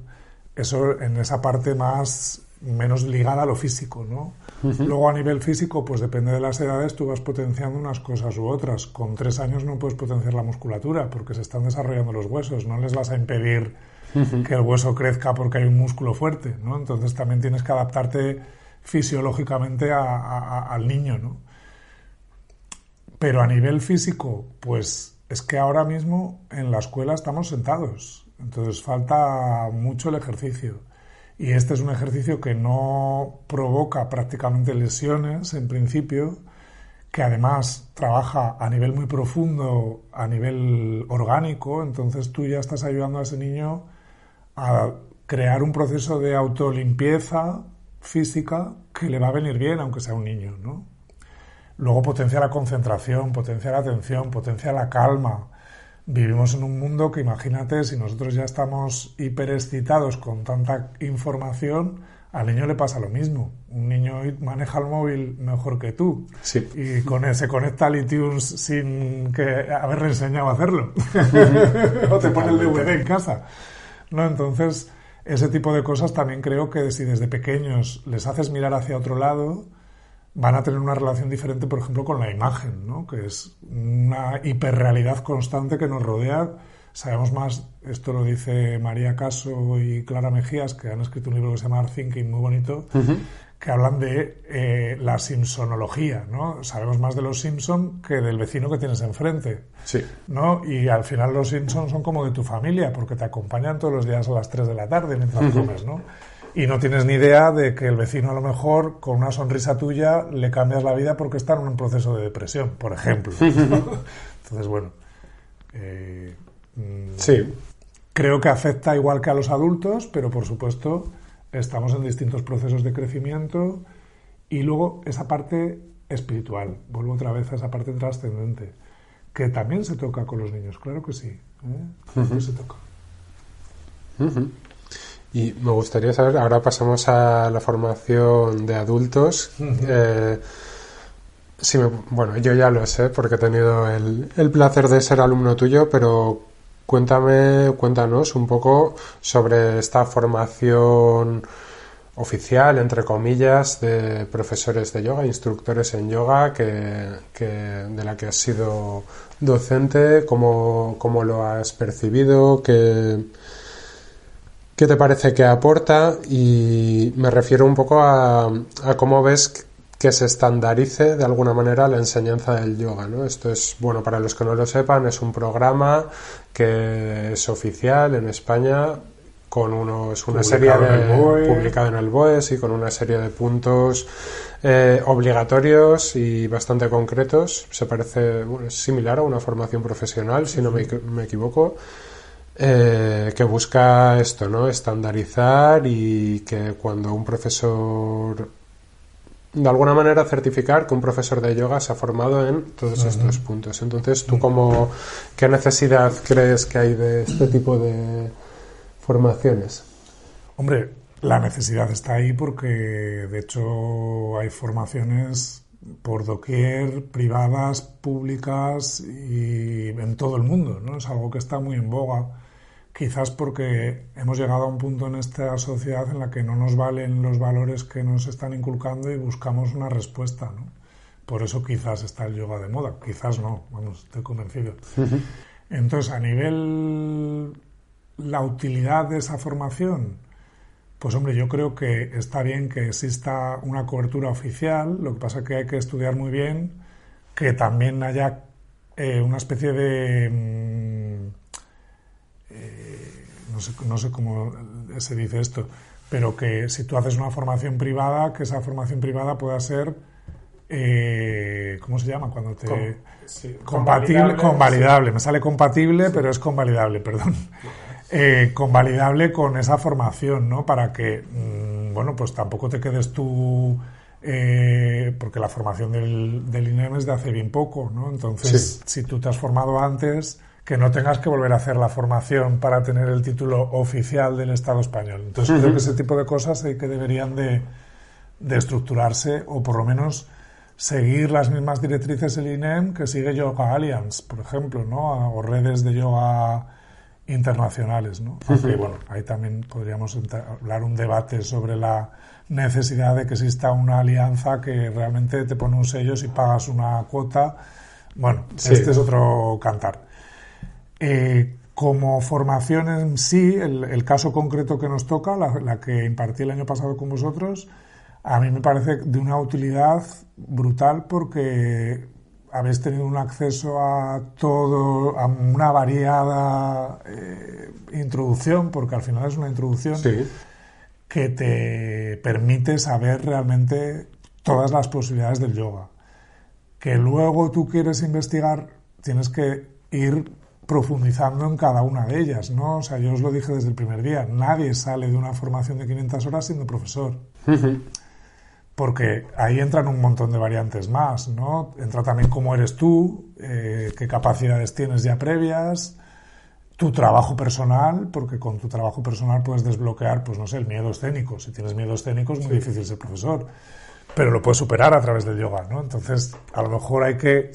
eso en esa parte más menos ligada a lo físico, ¿no? Luego a nivel físico, pues depende de las edades, tú vas potenciando unas cosas u otras. Con tres años no puedes potenciar la musculatura porque se están desarrollando los huesos, no les vas a impedir que el hueso crezca porque hay un músculo fuerte, ¿no? Entonces también tienes que adaptarte fisiológicamente al niño, ¿no? Pero a nivel físico, pues es que ahora mismo en la escuela estamos sentados, entonces falta mucho el ejercicio. Y este es un ejercicio que no provoca prácticamente lesiones en principio, que además trabaja a nivel muy profundo, a nivel orgánico, entonces tú ya estás ayudando a ese niño a crear un proceso de autolimpieza física que le va a venir bien, aunque sea un niño, ¿no? Luego potencia la concentración, potencia la atención, potencia la calma, Vivimos en un mundo que imagínate, si nosotros ya estamos hiperexcitados con tanta información, al niño le pasa lo mismo. Un niño maneja el móvil mejor que tú. Sí. Y con se conecta al iTunes sin que haberle enseñado a hacerlo. o te pone el DVD en casa. ¿No? Entonces, ese tipo de cosas también creo que si desde pequeños les haces mirar hacia otro lado, van a tener una relación diferente, por ejemplo, con la imagen, ¿no? que es una hiperrealidad constante que nos rodea. Sabemos más, esto lo dice María Caso y Clara Mejías, que han escrito un libro que se llama Thinking, muy bonito, que hablan de eh, la simpsonología. ¿no? Sabemos más de los Simpson que del vecino que tienes enfrente. Sí. ¿no? Y al final los Simpson son como de tu familia, porque te acompañan todos los días a las 3 de la tarde mientras comes, ¿no? Y no tienes ni idea de que el vecino a lo mejor con una sonrisa tuya le cambias la vida porque está en un proceso de depresión, por ejemplo. Entonces, bueno, eh, mm, sí. creo que afecta igual que a los adultos, pero por supuesto estamos en distintos procesos de crecimiento y luego esa parte espiritual, vuelvo otra vez a esa parte trascendente, que también se toca con los niños, claro que sí, ¿eh? se toca. Y me gustaría saber, ahora pasamos a la formación de adultos. Eh, bueno, yo ya lo sé porque he tenido el, el, placer de ser alumno tuyo, pero cuéntame, cuéntanos un poco sobre esta formación oficial, entre comillas, de profesores de yoga, instructores en yoga, que, que de la que has sido docente, cómo, cómo lo has percibido, que qué te parece que aporta y me refiero un poco a, cómo ves que se estandarice de alguna manera la enseñanza del yoga. ¿no? Esto es, bueno, para los que no lo sepan, es un programa que es oficial en España con unos, una serie de publicado en el BOES y con una serie de puntos eh, obligatorios y bastante concretos. Se parece, bueno, es similar a una formación profesional, si no me, me equivoco. Eh, que busca esto, ¿no? Estandarizar y que cuando un profesor de alguna manera certificar que un profesor de yoga se ha formado en todos estos puntos. Entonces, ¿tú cómo, qué necesidad crees que hay de este tipo de formaciones? Hombre, la necesidad está ahí porque, de hecho, hay formaciones por doquier, privadas, públicas y en todo el mundo, ¿no? Es algo que está muy en boga quizás porque hemos llegado a un punto en esta sociedad en la que no nos valen los valores que nos están inculcando y buscamos una respuesta. ¿no? por eso quizás está el yoga de moda, quizás no, vamos, estoy convencido. Entonces, a nivel la utilidad de esa formación, pues hombre, yo creo que está bien que exista una cobertura oficial, lo que pasa es que hay que estudiar muy bien que también haya eh, una especie de... Mm, no, sé, no sé cómo se dice esto, pero que si tú haces una formación privada, que esa formación privada pueda ser eh, ¿cómo se llama? Cuando te... compatible, convalidable, me sale compatible, pero es convalidable, perdón. Eh, convalidable con esa formación, ¿no? Para que, mm, bueno, pues tampoco te quedes tú... Eh, porque la formación del, del, INEM es de hace bien poco, ¿no? Entonces, si tú te has formado antes, que no tengas que volver a hacer la formación para tener el título oficial del Estado español. Entonces, creo que ese tipo de cosas hay que deberían de, de estructurarse o por lo menos seguir las mismas directrices del INEM que sigue Yoga Alliance, por ejemplo, ¿no? o redes de yoga internacionales. ¿no? bueno, ahí también podríamos hablar un debate sobre la necesidad de que exista una alianza que realmente te pone un sello si pagas una cuota. Bueno, este es otro cantar. Eh, como formación en sí, el, caso concreto que nos toca, la, la que impartí el año pasado con vosotros, a mí me parece de una utilidad brutal porque habéis tenido un acceso a todo, a una variada eh, introducción, porque al final es una introducción que te permite saber realmente todas las posibilidades del yoga. Que luego tú quieres investigar, tienes que ir profundizando en cada una de ellas, ¿no? O sea, yo os lo dije desde el primer día, nadie sale de una formación de 500 horas siendo profesor porque ahí entran un montón de variantes más, ¿no? Entra también cómo eres tú, eh, qué capacidades tienes ya previas, tu trabajo personal, porque con tu trabajo personal puedes desbloquear, pues no sé, el miedo escénico. Si tienes miedo escénico es muy difícil ser profesor, pero lo puedes superar a través del yoga, ¿no? Entonces, a lo mejor hay que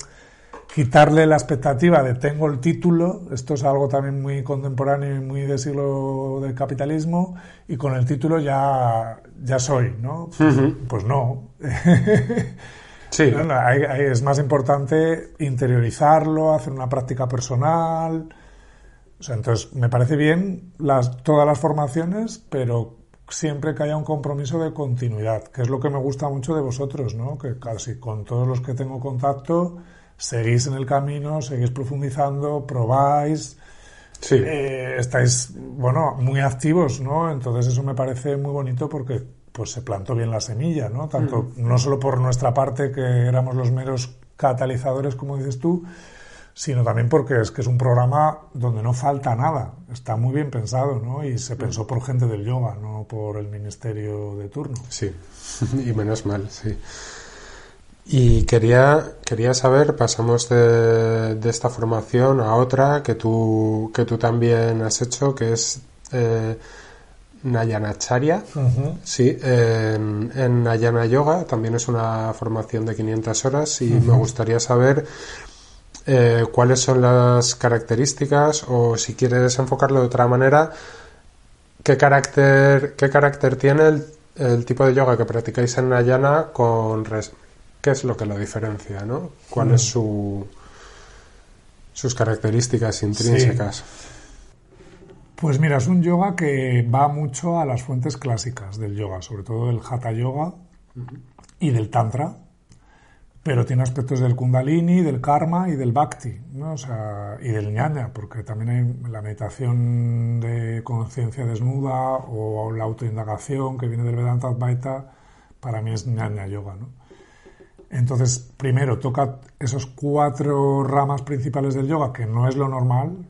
quitarle la expectativa de tengo el título, esto es algo también muy contemporáneo y muy de siglo del capitalismo, y con el título ya, ya soy, ¿no? Pues no. sí. es más importante interiorizarlo, hacer una práctica personal. O sea, entonces, me parece bien las, todas las formaciones, pero siempre que haya un compromiso de continuidad, que es lo que me gusta mucho de vosotros, ¿no? Que casi con todos los que tengo contacto, seguís en el camino, seguís profundizando, probáis, sí. Eh, estáis, bueno, muy activos, ¿no? Entonces eso me parece muy bonito porque pues se plantó bien la semilla, ¿no? Tanto, no solo por nuestra parte que éramos los meros catalizadores, como dices tú, sino también porque es que es un programa donde no falta nada, está muy bien pensado, ¿no? Y se pensó por gente del yoga, no por el ministerio de turno. Sí, y menos mal, sí. Y quería, quería saber, pasamos de, esta formación a otra que tú, que tú también has hecho, que es eh, Nayanacharya. Sí, en, en, Nayana Yoga también es una formación de 500 horas y me gustaría saber eh, cuáles son las características o si quieres enfocarlo de otra manera, qué carácter, qué carácter tiene el, el tipo de yoga que practicáis en Nayana con, res, qué es lo que lo diferencia, ¿no? ¿Cuáles mm. su, sus características intrínsecas? Pues mira, es un yoga que va mucho a las fuentes clásicas del yoga, sobre todo del Hatha Yoga y del Tantra, pero tiene aspectos del Kundalini, del Karma y del Bhakti, ¿no? o sea, y del Jnana, porque también hay la meditación de conciencia desnuda o la autoindagación que viene del Vedanta Advaita, para mí es Jnana Yoga, ¿no? Entonces, primero toca esos cuatro ramas principales del yoga, que no es lo normal,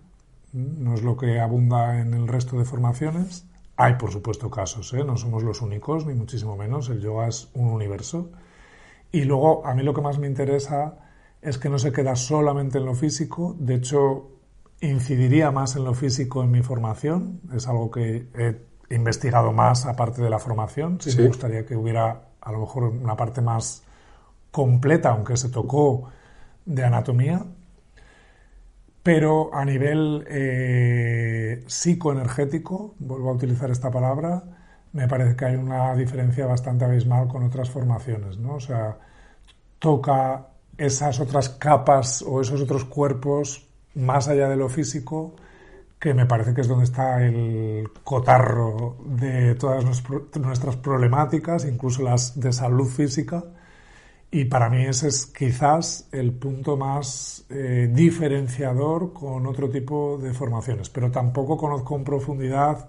no es lo que abunda en el resto de formaciones. Hay, por supuesto, casos, ¿eh? no somos los únicos, ni muchísimo menos. El yoga es un universo. Y luego, a mí lo que más me interesa es que no se queda solamente en lo físico. De hecho, incidiría más en lo físico en mi formación. Es algo que he investigado más aparte de la formación. sí. me gustaría que hubiera a lo mejor una parte más completa, aunque se tocó de anatomía, pero a nivel eh, psicoenergético, vuelvo a utilizar esta palabra, me parece que hay una diferencia bastante abismal con otras formaciones, ¿no? O sea, toca esas otras capas o esos otros cuerpos más allá de lo físico, que me parece que es donde está el cotarro de todas nuestras problemáticas, incluso las de salud física. Y para mí ese es quizás el punto más eh, diferenciador con otro tipo de formaciones. Pero tampoco conozco en profundidad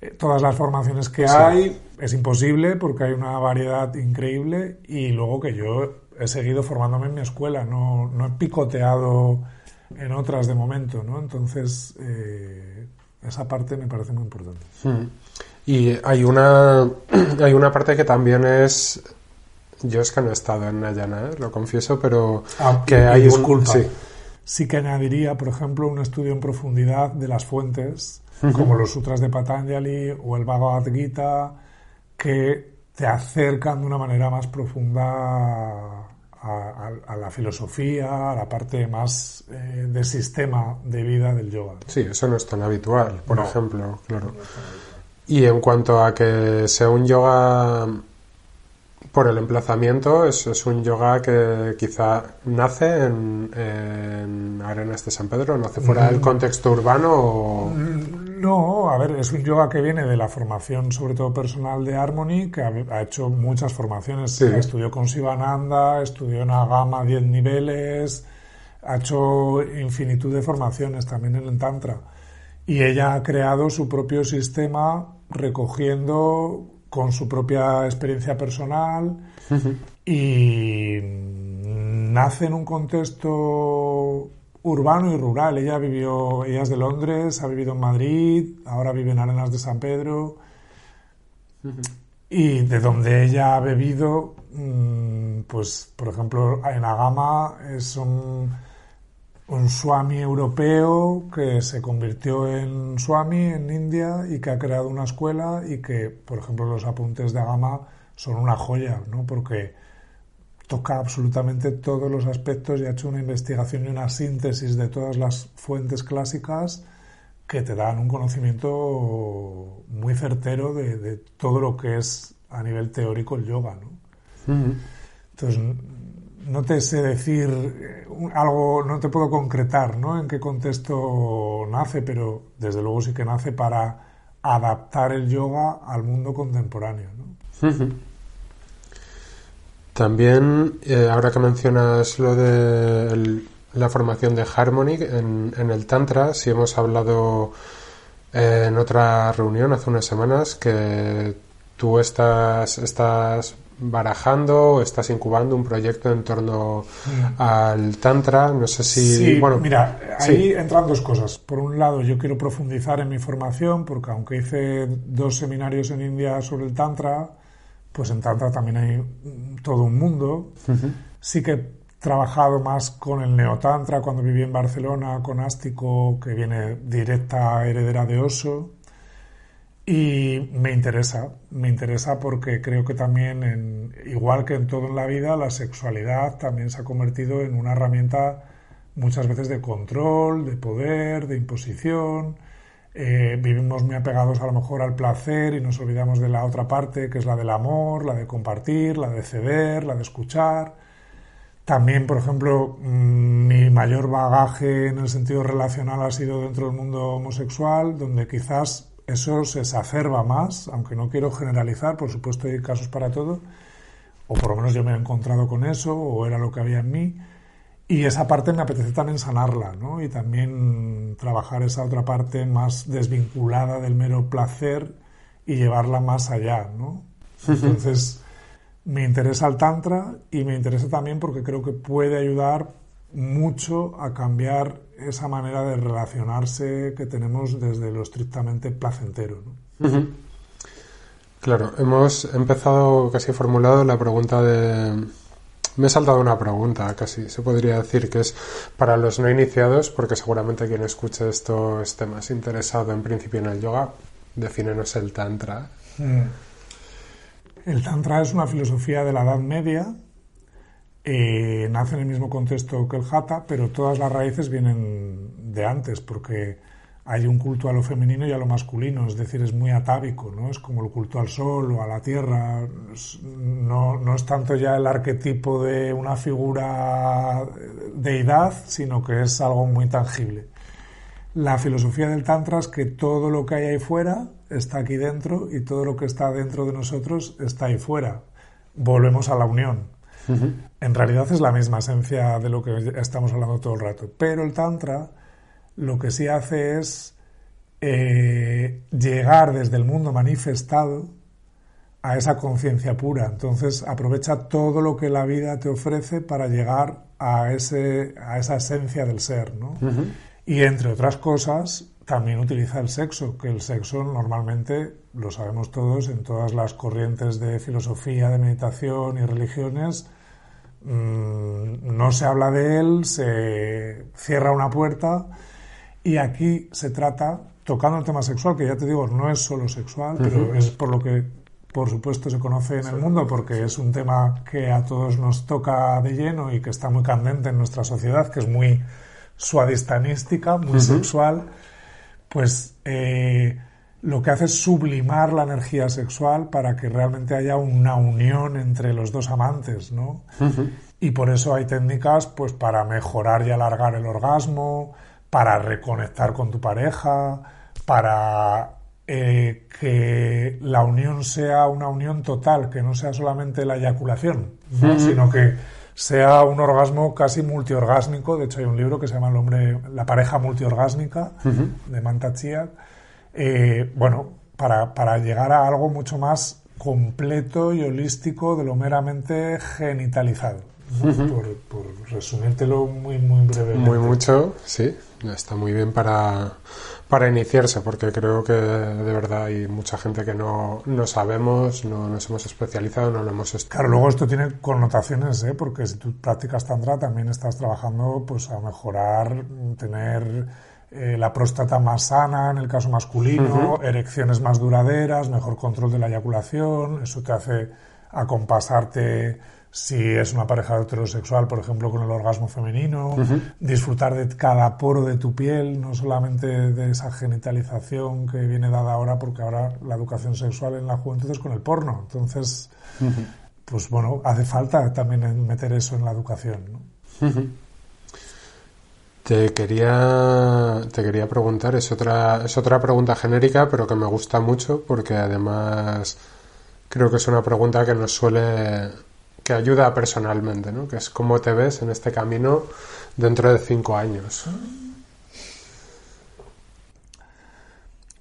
eh, todas las formaciones que hay. Es imposible porque hay una variedad increíble. Y luego que yo he seguido formándome en mi escuela, no, no he picoteado en otras de momento, ¿no? Entonces, eh, esa parte me parece muy importante. Hmm. Y hay una, hay una parte que también es... Yo es que no he estado en Nayana, ¿eh? lo confieso, pero ah, que hay disculpa. sí. sí. que añadiría, por ejemplo, un estudio en profundidad de las fuentes, como los sutras de Patanjali o el Bhagavad Gita, que te acercan de una manera más profunda a, la filosofía, a la parte más eh, de sistema de vida del yoga. Sí, eso no es tan habitual, por ejemplo, claro. Y en cuanto a que sea un yoga por el emplazamiento, es, es un yoga que quizá nace en, Arenas de San Pedro, nace fuera del mm. contexto urbano. O... Mm, no, a ver, es un yoga que viene de la formación, sobre todo personal de Harmony, que ha, hecho muchas formaciones. Estudió con Sivananda, estudió en Agama 10 niveles, ha hecho infinitud de formaciones también en el Tantra. Y ella ha creado su propio sistema recogiendo con su propia experiencia personal y nace en un contexto urbano y rural. Ella vivió, ella es de Londres, ha vivido en Madrid, ahora vive en Arenas de San Pedro. Y de donde ella ha bebido, mm, pues por ejemplo en Agama es un swami europeo que se convirtió en swami en India y que ha creado una escuela y que, por ejemplo, los apuntes de Agama son una joya, ¿no? Porque toca absolutamente todos los aspectos y ha hecho una investigación y una síntesis de todas las fuentes clásicas que te dan un conocimiento muy certero de, todo lo que es a nivel teórico el yoga, ¿no? Entonces, no te sé decir eh, algo, no te puedo concretar ¿no? en qué contexto nace, pero desde luego sí que nace para adaptar el yoga al mundo contemporáneo. También, eh, ahora que mencionas lo de la formación de Harmony en, en, el Tantra, si hemos hablado eh, en otra reunión hace unas semanas que tú estás, estás barajando, estás incubando un proyecto en torno mm. al Tantra. No sé si. Sí, bueno, mira, ahí entran dos cosas. Por un lado, yo quiero profundizar en mi formación, porque aunque hice dos seminarios en India sobre el Tantra, pues en Tantra también hay todo un mundo. Sí que he trabajado más con el Neotantra cuando viví en Barcelona, con Ástico, que viene directa heredera de Oso. Y me interesa, me interesa porque creo que también, en, igual que en todo en la vida, la sexualidad también se ha convertido en una herramienta muchas veces de control, de poder, de imposición. Eh, vivimos muy apegados a lo mejor al placer y nos olvidamos de la otra parte, que es la del amor, la de compartir, la de ceder, la de escuchar. También, por ejemplo, mm, mi mayor bagaje en el sentido relacional ha sido dentro del mundo homosexual, donde quizás eso se exacerba más, aunque no quiero generalizar, por supuesto hay casos para todo, o por lo menos yo me he encontrado con eso, o era lo que había en mí, y esa parte me apetece también sanarla, ¿no? Y también trabajar esa otra parte más desvinculada del mero placer y llevarla más allá, ¿no? Entonces, me interesa el Tantra y me interesa también porque creo que puede ayudar mucho a cambiar esa manera de relacionarse que tenemos desde lo estrictamente placentero. Claro, hemos empezado casi formulado la pregunta de... Me he saltado una pregunta, casi se podría decir, que es para los no iniciados, porque seguramente quien escuche esto esté más interesado en principio en el yoga. Defínenos el Tantra. Mm. El Tantra es una filosofía de la Edad Media eh, nace en el mismo contexto que el Hatha, pero todas las raíces vienen de antes, porque hay un culto a lo femenino y a lo masculino, es decir, es muy atávico, ¿no? Es como el culto al sol o a la tierra, no, no es tanto ya el arquetipo de una figura deidad, sino que es algo muy tangible. La filosofía del Tantra es que todo lo que hay ahí fuera está aquí dentro y todo lo que está dentro de nosotros está ahí fuera. Volvemos a la unión. En realidad es la misma esencia de lo que estamos hablando todo el rato. Pero el Tantra lo que sí hace es eh, llegar desde el mundo manifestado a esa conciencia pura. Entonces aprovecha todo lo que la vida te ofrece para llegar a, ese, a esa esencia del ser. ¿no? Y entre otras cosas, también utiliza el sexo, que el sexo normalmente, lo sabemos todos, en todas las corrientes de filosofía, de meditación y religiones, no se habla de él, se cierra una puerta y aquí se trata, tocando el tema sexual, que ya te digo, no es solo sexual, pero es por lo que, por supuesto, se conoce en el mundo, porque es un tema que a todos nos toca de lleno y que está muy candente en nuestra sociedad, que es muy suadistanística, muy sexual, pues eh, lo que hace es sublimar la energía sexual para que realmente haya una unión entre los dos amantes, ¿no? Y por eso hay técnicas, pues, para mejorar y alargar el orgasmo, para reconectar con tu pareja, para eh, que la unión sea una unión total, que no sea solamente la eyaculación, sino que sea un orgasmo casi multiorgásmico. De hecho, hay un libro que se llama El hombre, La pareja multiorgásmica, de Manta eh, bueno, para, para llegar a algo mucho más completo y holístico de lo meramente genitalizado. por, por, resumírtelo muy, muy brevemente. Muy mucho, sí. Está muy bien para, para iniciarse, porque creo que de verdad hay mucha gente que no, no sabemos, no nos hemos especializado, no lo hemos estudiado. Claro, luego esto tiene connotaciones, ¿eh? porque si tú practicas Tantra también estás trabajando pues a mejorar, tener eh, la próstata más sana en el caso masculino, erecciones más duraderas, mejor control de la eyaculación, eso te hace acompasarte si es una pareja heterosexual, por ejemplo, con el orgasmo femenino, disfrutar de cada poro de tu piel, no solamente de esa genitalización que viene dada ahora, porque ahora la educación sexual en la juventud es con el porno. Entonces, pues bueno, hace falta también meter eso en la educación. ¿no? Te quería, te quería preguntar, es otra, es otra pregunta genérica, pero que me gusta mucho porque además creo que es una pregunta que nos suele que ayuda personalmente, ¿no? Que es cómo te ves en este camino dentro de cinco años.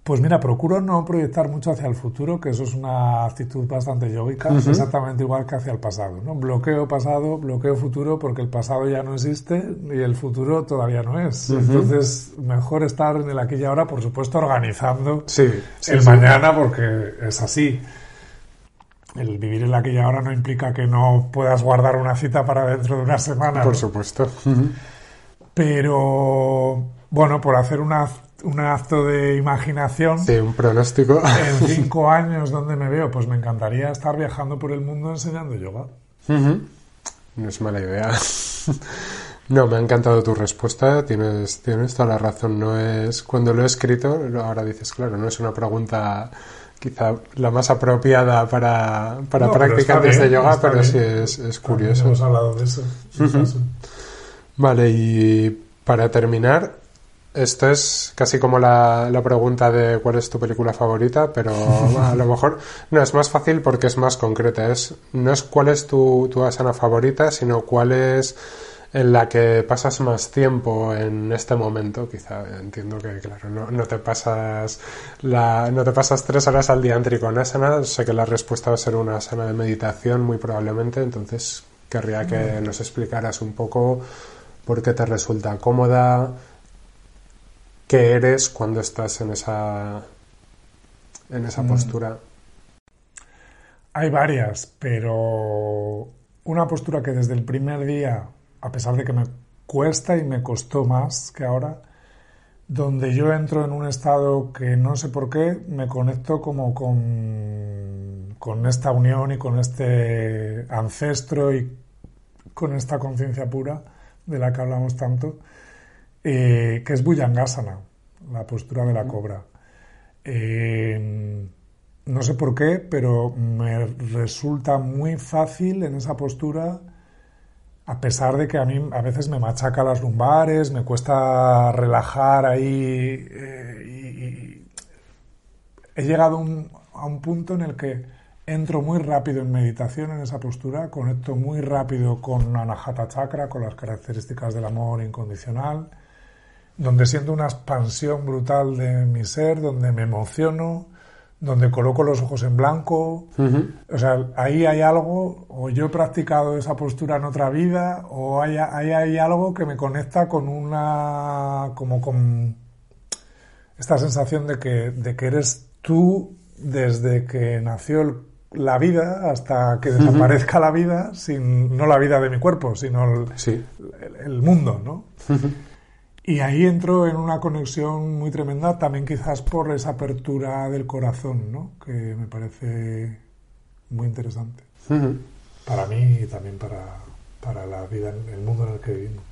Pues mira, procuro no proyectar mucho hacia el futuro, que eso es una actitud bastante yógica, exactamente igual que hacia el pasado. ¿no? Bloqueo pasado, bloqueo futuro, porque el pasado ya no existe y el futuro todavía no es. Entonces, mejor estar en el aquí y ahora, por supuesto, organizando el mañana, porque es así el vivir en la que ahora no implica que no puedas guardar una cita para dentro de una semana. Por supuesto. Pero, bueno, por hacer un acto de imaginación. Sí, un pronóstico. En cinco años, ¿dónde me veo? Pues me encantaría estar viajando por el mundo enseñando yoga. No es mala idea. No, me ha encantado tu respuesta, tienes, tienes toda la razón. No es, cuando lo he escrito, ahora dices, claro, no es una pregunta quizá la más apropiada para, para practicantes de yoga, pero sí es, curioso. hemos hablado de eso. Vale, y para terminar, esto es casi como la, la, pregunta de cuál es tu película favorita, pero a lo mejor no es más fácil porque es más concreta. Es, no es cuál es tu, tu asana favorita, sino cuál es en la que pasas más tiempo en este momento, quizá. Entiendo que, claro, no, no te pasas la, no te pasas tres horas al día en Trikonasana, sé que la respuesta va a ser una asana de meditación muy probablemente, entonces querría que nos explicaras un poco por qué te resulta cómoda, qué eres cuando estás en esa, en esa mm. postura. Hay varias, pero una postura que desde el primer día a pesar de que me cuesta y me costó más que ahora, donde yo entro en un estado que no sé por qué, me conecto como con, con esta unión y con este ancestro y con esta conciencia pura de la que hablamos tanto, eh, que es Bhujangasana. la postura de la cobra. Eh, no sé por qué, pero me resulta muy fácil en esa postura, a pesar de que a mí a veces me machaca las lumbares, me cuesta relajar ahí. Eh, y, he llegado a un punto en el que entro muy rápido en meditación en esa postura, conecto muy rápido con Anahata Chakra, con las características del amor incondicional, donde siento una expansión brutal de mi ser, donde me emociono, donde coloco los ojos en blanco. O sea, ahí hay algo, o yo he practicado esa postura en otra vida, o hay, hay, hay algo que me conecta con una. como con esta sensación de que, de que eres tú desde que nació la vida hasta que desaparezca la vida, sin, no la vida de mi cuerpo, sino el, el, mundo, ¿no? Y ahí entro en una conexión muy tremenda, también quizás por esa apertura del corazón, ¿no? que me parece muy interesante. Para mí y también para, para la vida, el mundo en el que vivimos.